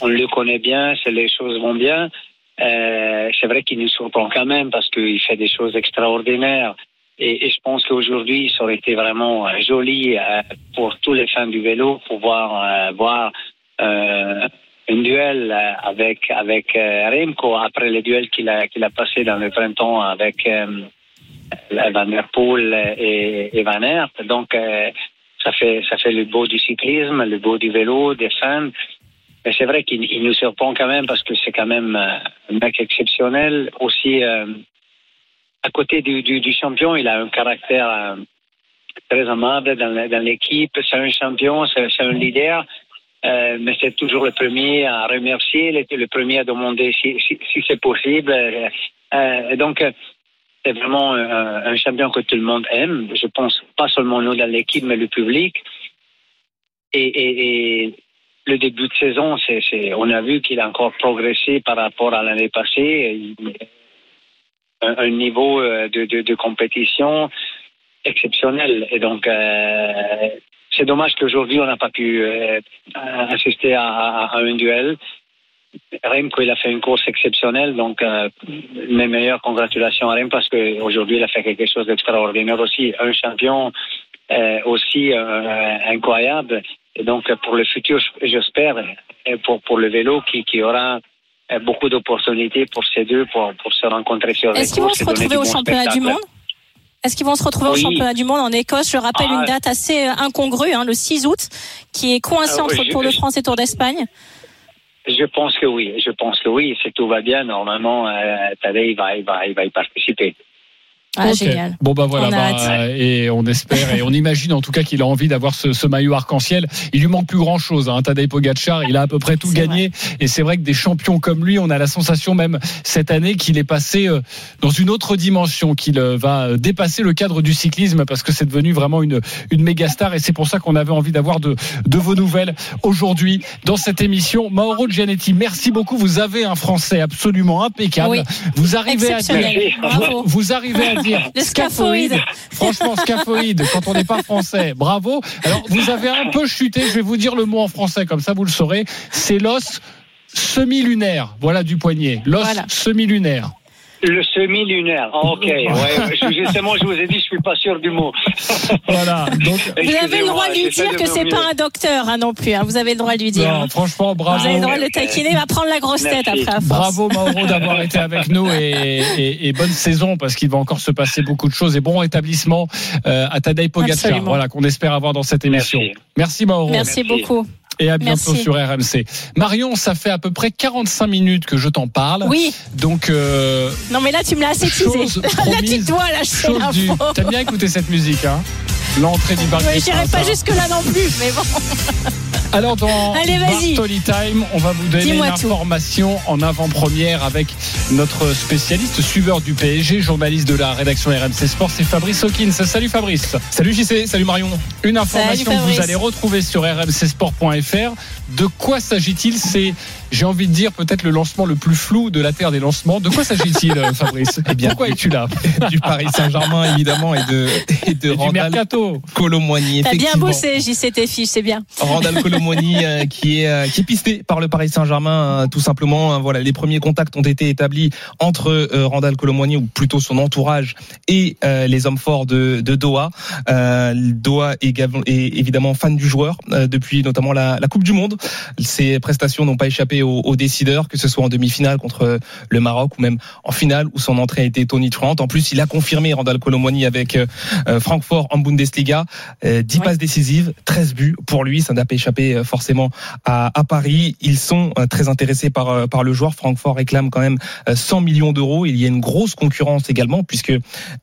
on le connaît bien, les choses vont bien, euh, c'est vrai qu'il nous surprend quand même parce qu'il fait des choses extraordinaires. Et, je pense qu'aujourd'hui, ça aurait été vraiment joli euh, pour tous les fans du vélo pouvoir euh, voir euh, un duel avec avec Remco après le duel qu'il a qu'il a passé dans le printemps avec Van der Poel et, et Van Aert. Donc ça fait ça fait le beau du cyclisme, le beau du vélo, des fans. Mais c'est vrai qu'il nous surprend quand même parce que c'est quand même un mec exceptionnel. Aussi, à côté du, champion, il a un caractère très amable dans, l'équipe. C'est un champion, c'est un leader. Euh, mais c'est toujours le premier à remercier, était le premier à demander si, si, c'est possible. Euh, donc, c'est vraiment un, champion que tout le monde aime. Je pense pas seulement nous dans l'équipe, mais le public. Et, et, et le début de saison, c'est, on a vu qu'il a encore progressé par rapport à l'année passée. Un, un niveau de, de, compétition exceptionnel. Et donc, euh, c'est dommage qu'aujourd'hui, on n'a pas pu euh, assister à, un duel. Remco, il a fait une course exceptionnelle, donc euh, mes meilleures congratulations à Remco parce qu'aujourd'hui, il a fait quelque chose d'extraordinaire aussi. Un champion euh, aussi euh, incroyable. Et donc, pour le futur, j'espère, et pour, pour le vélo, qui, qui aura beaucoup d'opportunités pour ces deux, pour, pour se rencontrer sur les Est-ce qu'ils vont se retrouver au championnat du monde? Est-ce qu'ils vont se retrouver oui. au championnat du monde en Écosse? Je rappelle ah, une date assez incongrue, hein, le 6 août, qui est coincée entre je, Tour de France et Tour d'Espagne. Je pense que oui. Je pense que oui. Si tout va bien, normalement, euh, Tadej va, il va, il va y participer. Ah, génial. Bon bah voilà, On bah, et on espère et on imagine en tout cas qu'il a envie d'avoir ce, ce maillot arc-en-ciel. Il lui manque plus grand chose. Hein. Tadej Pogacar, il a à peu près tout gagné. Et c'est vrai que des champions comme lui, on a la sensation même cette année qu'il est passé euh, dans une autre dimension, qu'il euh, va euh, dépasser le cadre du cyclisme parce que c'est devenu vraiment une une méga star. Et c'est pour ça qu'on avait envie d'avoir de de vos nouvelles aujourd'hui dans cette émission. Mauro Gianetti, merci beaucoup. Vous avez un français absolument impeccable. Oui. Vous arrivez à dire, Exceptionnel. Bravo. vous arrivez à dire Le scaphoïde. Franchement, scaphoïde, quand on n'est pas français, bravo. Alors, vous avez un peu chuté, je vais vous dire le mot en français, comme ça vous le saurez. C'est l'os semi-lunaire, voilà du poignet. L'os Voilà. semi-lunaire. Le semi-lunaire. Ah, ok. Ouais, justement, je vous ai dit, je suis pas sûr du mot. Voilà. Donc, Vous avez le droit de lui dire que c'est pas un docteur hein, non plus. hein. Vous avez le droit de lui dire. non, franchement, bravo. Vous avez le droit de le taquiner, il va prendre la grosse tête après. à force. Bravo Mauro d'avoir été avec nous et, et- et bonne saison parce qu'il va encore se passer beaucoup de choses et bon rétablissement euh, à Tadej Pogacar, Absolument. voilà qu'on espère avoir dans cette émission. Merci. Merci Mauro. Merci beaucoup. Et à bientôt Merci. sur RMC. Marion, ça fait à peu près 45 minutes que je t'en parle. Oui. Donc, euh, Non mais là tu me l'as assez teasé. Chose Là promise, tu dois lâcher du. T'as bien écouté cette musique, hein? L'entrée du parc Ouais, J'irai pas hein. jusque là non plus, mais bon. Alors dans Allez. Bartoli Time, on va vous donner une information en avant-première avec notre spécialiste suiveur du PSG, journaliste de la rédaction RMC Sport, c'est Fabrice Hawkins. Salut Fabrice. Salut JC, salut Marion. Une information Salut, que vous allez retrouver sur rmcsport.fr. De quoi s'agit-il? C'est, j'ai envie de dire, peut-être le lancement le plus flou de la Terre des lancements. De quoi s'agit-il, euh, Fabrice Eh bien, Pourquoi es-tu là du Paris Saint-Germain évidemment et de et de Et Randall. Colomwani. T'as bien bossé, JC tes fiches, c'est bien. Randall Colomwani euh, qui est euh, qui est pisté par le Paris Saint-Germain euh, tout simplement. Euh, Voilà, les premiers contacts ont été établis entre euh, Randall ou plutôt son entourage et euh, les hommes forts de, de Doha. Euh, Doha est, évidemment fan du joueur euh, depuis notamment la, la Coupe du Monde. Ses prestations n'ont pas échappé aux, aux décideurs, que ce soit en demi-finale contre le Maroc ou même en finale où son entrée a été tonitruante. En plus, il a confirmé Randall Colomwani avec euh, euh, Francfort en Bundesliga. Euh, 10 passes décisives, 13 buts pour lui. Ça n'a pas échappé euh, forcément à, à Paris. Ils sont euh, très intéressés par, euh, par le joueur. Francfort réclame quand même euh, 100 millions d'euros. Il y a une grosse concurrence également puisque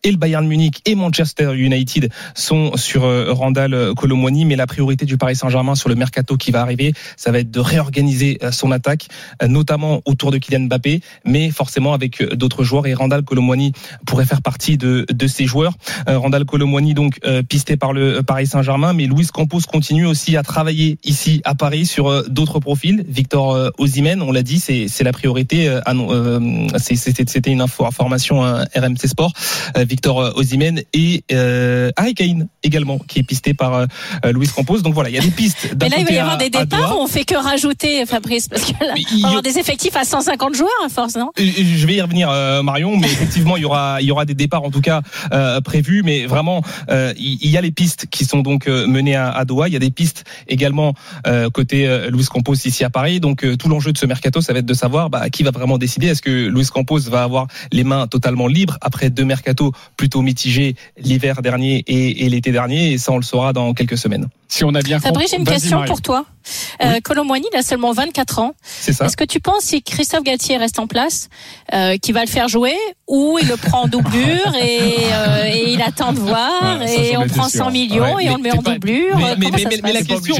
et le Bayern Munich et Manchester United sont sur euh, Randall Colomwani. Mais la priorité du Paris Saint-Germain sur le mercato qui va arriver, ça va être de réorganiser euh, son attaque, euh, notamment autour de Kylian Mbappé, mais forcément avec euh, d'autres joueurs. Et Randall Colomwani pourrait faire partie de, de ces joueurs. Euh, Randall Colomwani donc pisté par le Paris Saint-Germain, mais Luis Campos continue aussi à travailler ici à Paris sur d'autres profils. Victor Osimhen, on l'a dit, c'est la priorité. C'était une info, information RMC Sport. Victor Osimhen et euh, Harry Kane également qui est pisté par euh, Luis Campos. Donc voilà, il y a des pistes. Mais là il va y avoir des départs ou on fait que rajouter Fabrice? Parce on va avoir des effectifs à 150 joueurs à force, non Je vais y revenir, euh, Marion, mais effectivement, il y aura, il y aura des départs en tout cas euh, prévus, mais vraiment, euh, il y a les pistes qui sont donc euh, menées à, à, Doha. Il y a des pistes également euh, côté euh, Luis Campos ici à Paris. Donc tout l'enjeu de ce mercato, ça va être de savoir bah, qui va vraiment décider. Est-ce que Luis Campos va avoir les mains totalement libres après deux mercatos plutôt mitigés l'hiver dernier et, et l'été dernier, et ça on le saura dans quelques semaines. Si on a bien Fabrice, j'ai une question Marie. pour toi. Euh, Colomboigny, il a seulement 24 ans. C'est ça. Est-ce que tu penses si Christophe Galtier reste en place, euh, qu'il va le faire jouer ou il le prend en doublure et, euh, et il attend de voir ouais, et on prend 100 millions ouais, et on le met en doublure Mais, mais, mais, mais la question,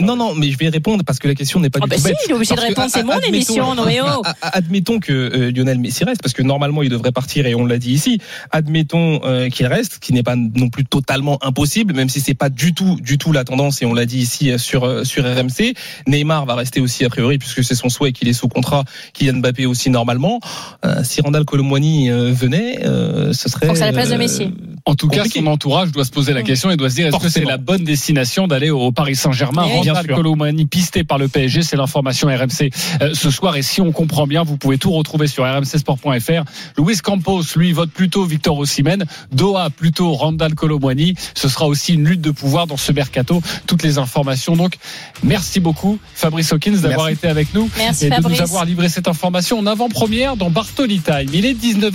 non, non, mais je vais répondre parce que la question n'est pas oh du bah tout si, bête. il est obligé de répondre, c'est mon émission, Noéo. Admettons que euh, Lionel Messi reste parce que normalement il devrait partir et on l'a dit ici. Admettons euh, qu'il reste, ce qui n'est pas non plus totalement impossible, même si c'est pas du tout, du tout la tendance et on l'a dit ici sur sur RMC. Neymar va rester aussi a priori puisque c'est son souhait qu'il est sous contrat. Kylian Mbappé aussi normalement. Euh, si Randall Colomwani euh, venait, euh, ce serait. Donc c'est la place de Messi. En tout compliqué. cas, son entourage doit se poser la question et doit se dire est-ce que c'est la bonne destination d'aller au Paris Saint-Germain? Randall Colomwani pisté par le PSG, c'est l'information RMC ce soir. Et si on comprend bien, vous pouvez tout retrouver sur rmcsport.fr. Luis Campos, lui, vote plutôt Victor Osimhen. Doha plutôt Randall Colomwani. Ce sera aussi une lutte de pouvoir dans ce mercato. Toutes les informations. Donc, merci beaucoup Fabrice Hawkins d'avoir été avec nous merci et de Fabrice. nous avoir livré cette information en avant-première dans Bartoli Time. Il est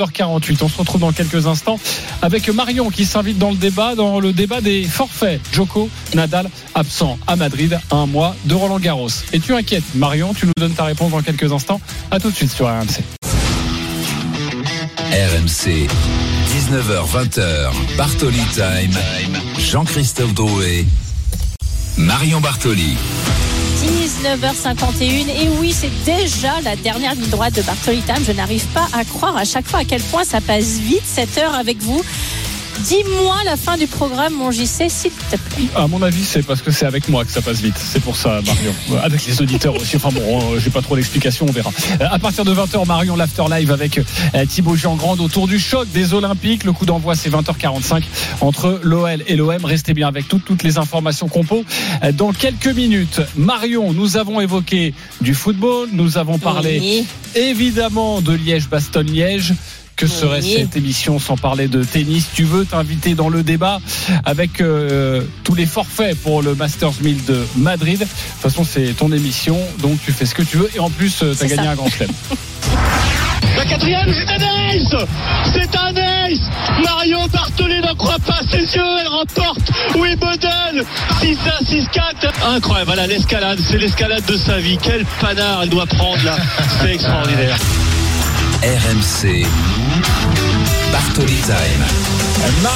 19h48. On se retrouve dans quelques instants avec Marion qui s'invite dans le débat, dans le débat des forfaits. Joko, Nadal, absent à Madrid, un mois de Roland Garros. Et tu inquiètes, Marion, tu nous donnes ta réponse dans quelques instants. À tout de suite sur RMC. RMC, 19h20h, Bartoli Time, Jean-Christophe Drouet, Marion Bartoli. 19h51 et oui c'est déjà la dernière ligne droite de Bartoli je n'arrive pas à croire à chaque fois à quel point ça passe vite cette heure avec vous Dis-moi la fin du programme, mon JC, s'il te plaît. À mon avis, c'est parce que c'est avec moi que ça passe vite. C'est pour ça, Marion. Avec les auditeurs aussi. Enfin bon, j'ai pas trop d'explications, on verra. À partir de 20h, Marion, l'after live avec Thibaut Jean-Grande autour du choc des Olympiques. Le coup d'envoi, c'est 20h45 entre l'OL et l'OM. Restez bien avec toutes, toutes les informations compo. Dans quelques minutes, Marion, nous avons évoqué du football. Nous avons parlé oui. évidemment de Liège-Bastogne-Liège. Que serait oui. cette émission sans parler de tennis? Tu veux t'inviter dans le débat avec euh, tous les forfaits pour le Masters 1000 de Madrid? De toute façon, c'est ton émission, donc tu fais ce que tu veux. Et en plus, tu as gagné ça. un grand chelem. La quatrième, c'est un ace C'est un ace Marion Bartoli n'en croit pas ses yeux, elle remporte Wimbledon 6-1, 6-4 Incroyable, voilà l'escalade, c'est l'escalade de sa vie. Quel panard elle doit prendre là, c'est extraordinaire. RMC, Bartoli Time.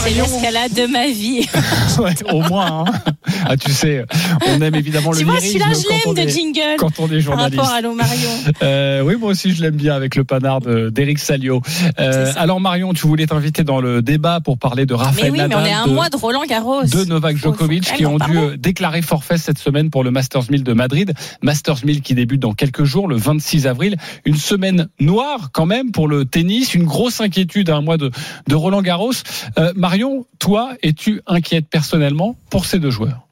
C'est l'escalade de ma vie. ouais, au moins. Hein. Ah, tu sais, on aime évidemment tu le vois, lyrisme celui-là, je l'aime de jingle. Quand on est Par journaliste. rapport à l'eau Marion. Euh, oui, moi aussi, je l'aime bien avec le panard de- d'Éric Salio. Euh, alors, Marion, tu voulais t'inviter dans le débat pour parler de Mais Raphaël oui, mais Nadal. on est à un de- mois de Roland Garros. de Novak Djokovic Faut qui ont dû euh, déclarer forfait cette semaine pour le Masters 1000 de Madrid. Masters 1000 qui débute dans quelques jours, le 26 avril. Une semaine noire quand même pour le tennis, une grosse inquiétude à un mois de, de Roland Garros. Euh, Marion, toi, es-tu inquiète personnellement pour ces deux joueurs?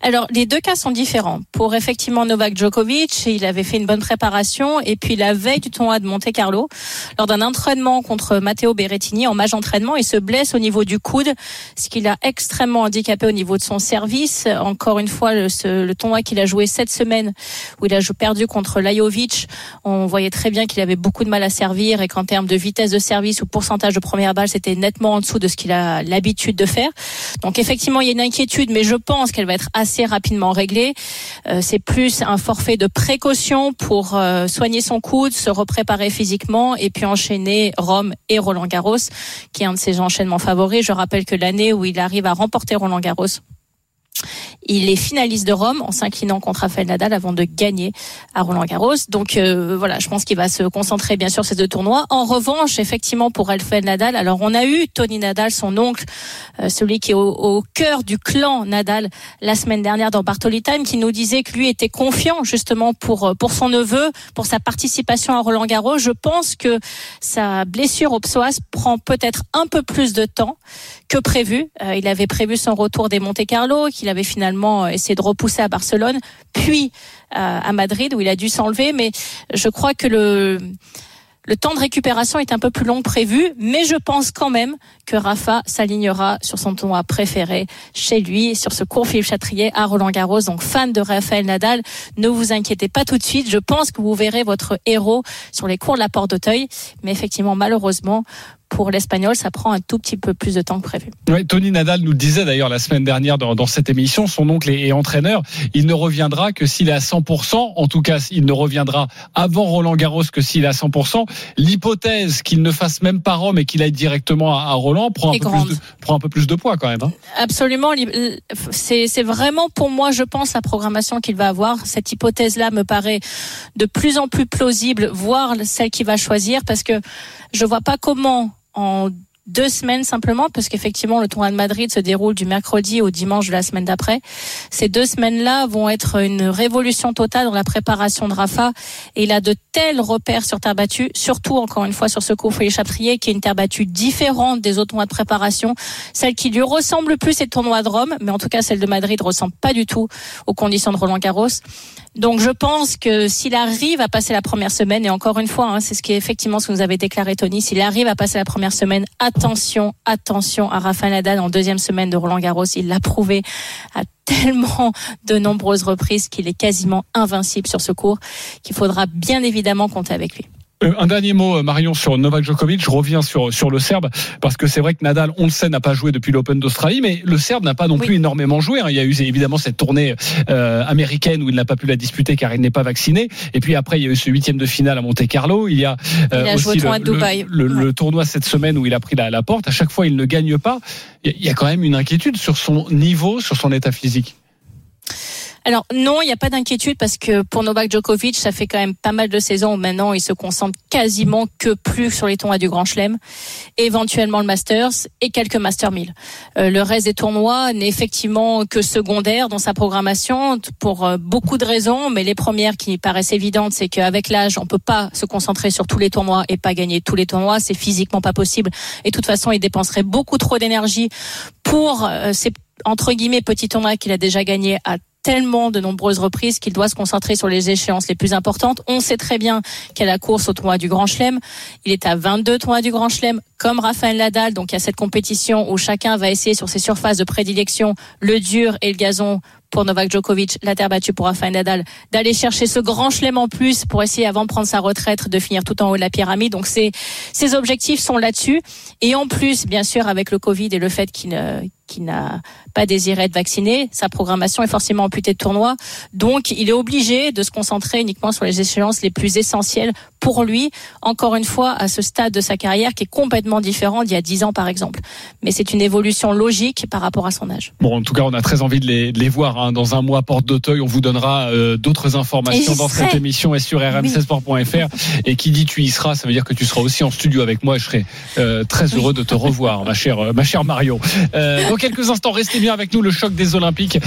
Alors, les deux cas sont différents. Pour effectivement Novak Djokovic, il avait fait une bonne préparation et puis la veille du tournoi de Monte Carlo, lors d'un entraînement contre Matteo Berrettini en match d'entraînement, il se blesse au niveau du coude, ce qui l'a extrêmement handicapé au niveau de son service. Encore une fois, le, tournoi qu'il a joué cette semaine, où il a perdu contre Lajovic, on voyait très bien qu'il avait beaucoup de mal à servir et qu'en termes de vitesse de service ou pourcentage de première balle, c'était nettement en dessous de ce qu'il a l'habitude de faire. Donc effectivement, il y a une inquiétude, mais je pense qu'elle va être assez rapidement réglée. Euh, c'est plus un forfait de précaution pour euh, soigner son coude, se repréparer physiquement et puis enchaîner Rome et Roland Garros, qui est un de ses enchaînements favoris. Je rappelle que l'année où il arrive à remporter Roland Garros, il est finaliste de Rome en s'inclinant contre Rafael Nadal avant de gagner à Roland Garros. Donc euh, voilà, je pense qu'il va se concentrer bien sûr sur ces deux tournois. En revanche, effectivement pour Rafael Nadal, alors on a eu Tony Nadal, son oncle, euh, celui qui est au, au cœur du clan Nadal la semaine dernière dans Bartoli Time, qui nous disait que lui était confiant justement pour euh, pour son neveu, pour sa participation à Roland Garros. Je pense que sa blessure au psoas prend peut-être un peu plus de temps que prévu. Euh, il avait prévu son retour des Monte Carlo, qu'il avait finalement essayé de repousser à Barcelone, puis à Madrid où il a dû s'enlever. Mais je crois que le temps de récupération est un peu plus long que prévu, mais je pense quand même que Rafa s'alignera sur son tournoi préféré chez lui, sur ce court Philippe Chatrier à Roland Garros. Donc fan de Rafael Nadal, ne vous inquiétez pas tout de suite. Je pense que vous verrez votre héros sur les cours de la Porte d'Auteuil, mais effectivement malheureusement pour l'Espagnol, ça prend un tout petit peu plus de temps que prévu. Tony Nadal nous le disait d'ailleurs la semaine dernière dans, dans, cette émission, son oncle est, entraîneur. Il ne reviendra que s'il est à 100%. En tout cas, il ne reviendra avant Roland Garros que s'il est à 100%. L'hypothèse qu'il ne fasse même pas Rome et qu'il aille directement à, Roland prend un, peu plus de, prend un peu plus de poids quand même. Hein. Absolument. C'est vraiment pour moi, je pense, la programmation qu'il va avoir. Cette hypothèse-là me paraît de plus en plus plausible, voire celle qu'il va choisir, parce que je vois pas comment en deux semaines simplement, parce qu'effectivement le tournoi de Madrid se déroule du mercredi au dimanche de la semaine d'après. Ces deux semaines-là vont être une révolution totale dans la préparation de Rafa. Et il a de tels repères sur terre battue, surtout encore une fois sur ce les Chaprier, qui est une terre battue différente des autres tournois de préparation. Celle qui lui ressemble plus, c'est le tournoi de Rome, mais en tout cas celle de Madrid ressemble pas du tout aux conditions de Roland Garros. Donc je pense que s'il arrive à passer la première semaine, et encore une fois, hein, c'est ce qui est effectivement ce que nous avait déclaré Tony, s'il arrive à passer la première semaine, attention, attention à Rafa Nadal en deuxième semaine de Roland Garros. Il l'a prouvé à tellement de nombreuses reprises qu'il est quasiment invincible sur ce cours, qu'il faudra bien évidemment compter avec lui. Euh, un dernier mot, euh, Marion, sur Novak Djokovic. Je reviens sur, sur le Serbe, parce que c'est vrai que Nadal, on le sait, n'a pas joué depuis l'Open d'Australie, mais le Serbe n'a pas non plus énormément joué. Hein. Il y a eu évidemment cette tournée euh, américaine où il n'a pas pu la disputer car il n'est pas vacciné. Et puis après, il y a eu ce huitième de finale à Monte Carlo. Il y a, aussi le, tournoi cette semaine où il a pris la, la porte. À chaque fois, il ne gagne pas. Il y a quand même une inquiétude sur son niveau, sur son état physique. Alors non, il n'y a pas d'inquiétude parce que pour Novak Djokovic, ça fait quand même pas mal de saisons où maintenant il se concentre quasiment que plus sur les tournois du Grand Chelem, éventuellement le Masters et quelques Master 1000. Euh, le reste des tournois n'est effectivement que secondaire dans sa programmation pour euh, beaucoup de raisons, mais les premières qui paraissent évidentes, c'est qu'avec l'âge, on peut pas se concentrer sur tous les tournois et pas gagner tous les tournois, c'est physiquement pas possible. Et de toute façon, il dépenserait beaucoup trop d'énergie pour euh, ces entre guillemets petits tournois qu'il a déjà gagné à tellement de nombreuses reprises qu'il doit se concentrer sur les échéances les plus importantes. On sait très bien a la course au tournoi du Grand Chelem. Il est à 22 tournois du Grand Chelem, comme Raphaël Nadal. Donc il y a cette compétition où chacun va essayer sur ses surfaces de prédilection, le dur et le gazon pour Novak Djokovic, la terre battue pour Rafael Nadal, d'aller chercher ce grand chelem en plus pour essayer avant de prendre sa retraite de finir tout en haut de la pyramide. Donc ces ces objectifs sont là-dessus et en plus bien sûr avec le Covid et le fait qu'il n'a pas désiré être vacciné, sa programmation est forcément amputée de tournoi. Donc il est obligé de se concentrer uniquement sur les échéances les plus essentielles pour lui, encore une fois, à ce stade de sa carrière qui est complètement différent d'il y a 10 ans par exemple. Mais c'est une évolution logique par rapport à son âge. Bon, en tout cas, on a très envie de les, de les voir. Hein. Dans un mois, porte d'Auteuil, on vous donnera euh, d'autres informations dans cette émission et sur rmcsport.fr. Et qui dit tu y seras, ça veut dire que tu seras aussi en studio avec moi. Je serai euh, très heureux de te revoir, ma chère, euh, ma chère Marion. dans quelques instants, restez bien avec nous. Le choc des Olympiques,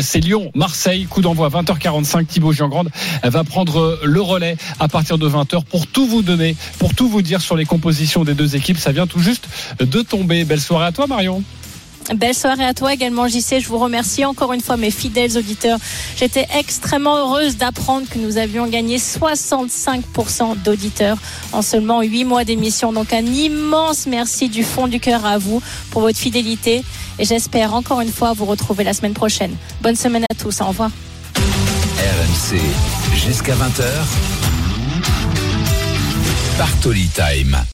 c'est Lyon, Marseille. Coup d'envoi 20h45. Thibaut Giangrande va prendre le relais à partir de 20h pour tout vous donner, pour tout vous dire sur les compositions des deux équipes. Ça vient tout juste de tomber. Belle soirée à toi, Marion. Belle soirée à toi également, JC. Je vous remercie encore une fois, mes fidèles auditeurs. J'étais extrêmement heureuse d'apprendre que nous avions gagné 65% d'auditeurs en seulement 8 mois d'émission. Donc un immense merci du fond du cœur à vous pour votre fidélité. Et j'espère encore une fois vous retrouver la semaine prochaine. Bonne semaine à tous. Au revoir. RMC, jusqu'à 20h. Bartoli Time.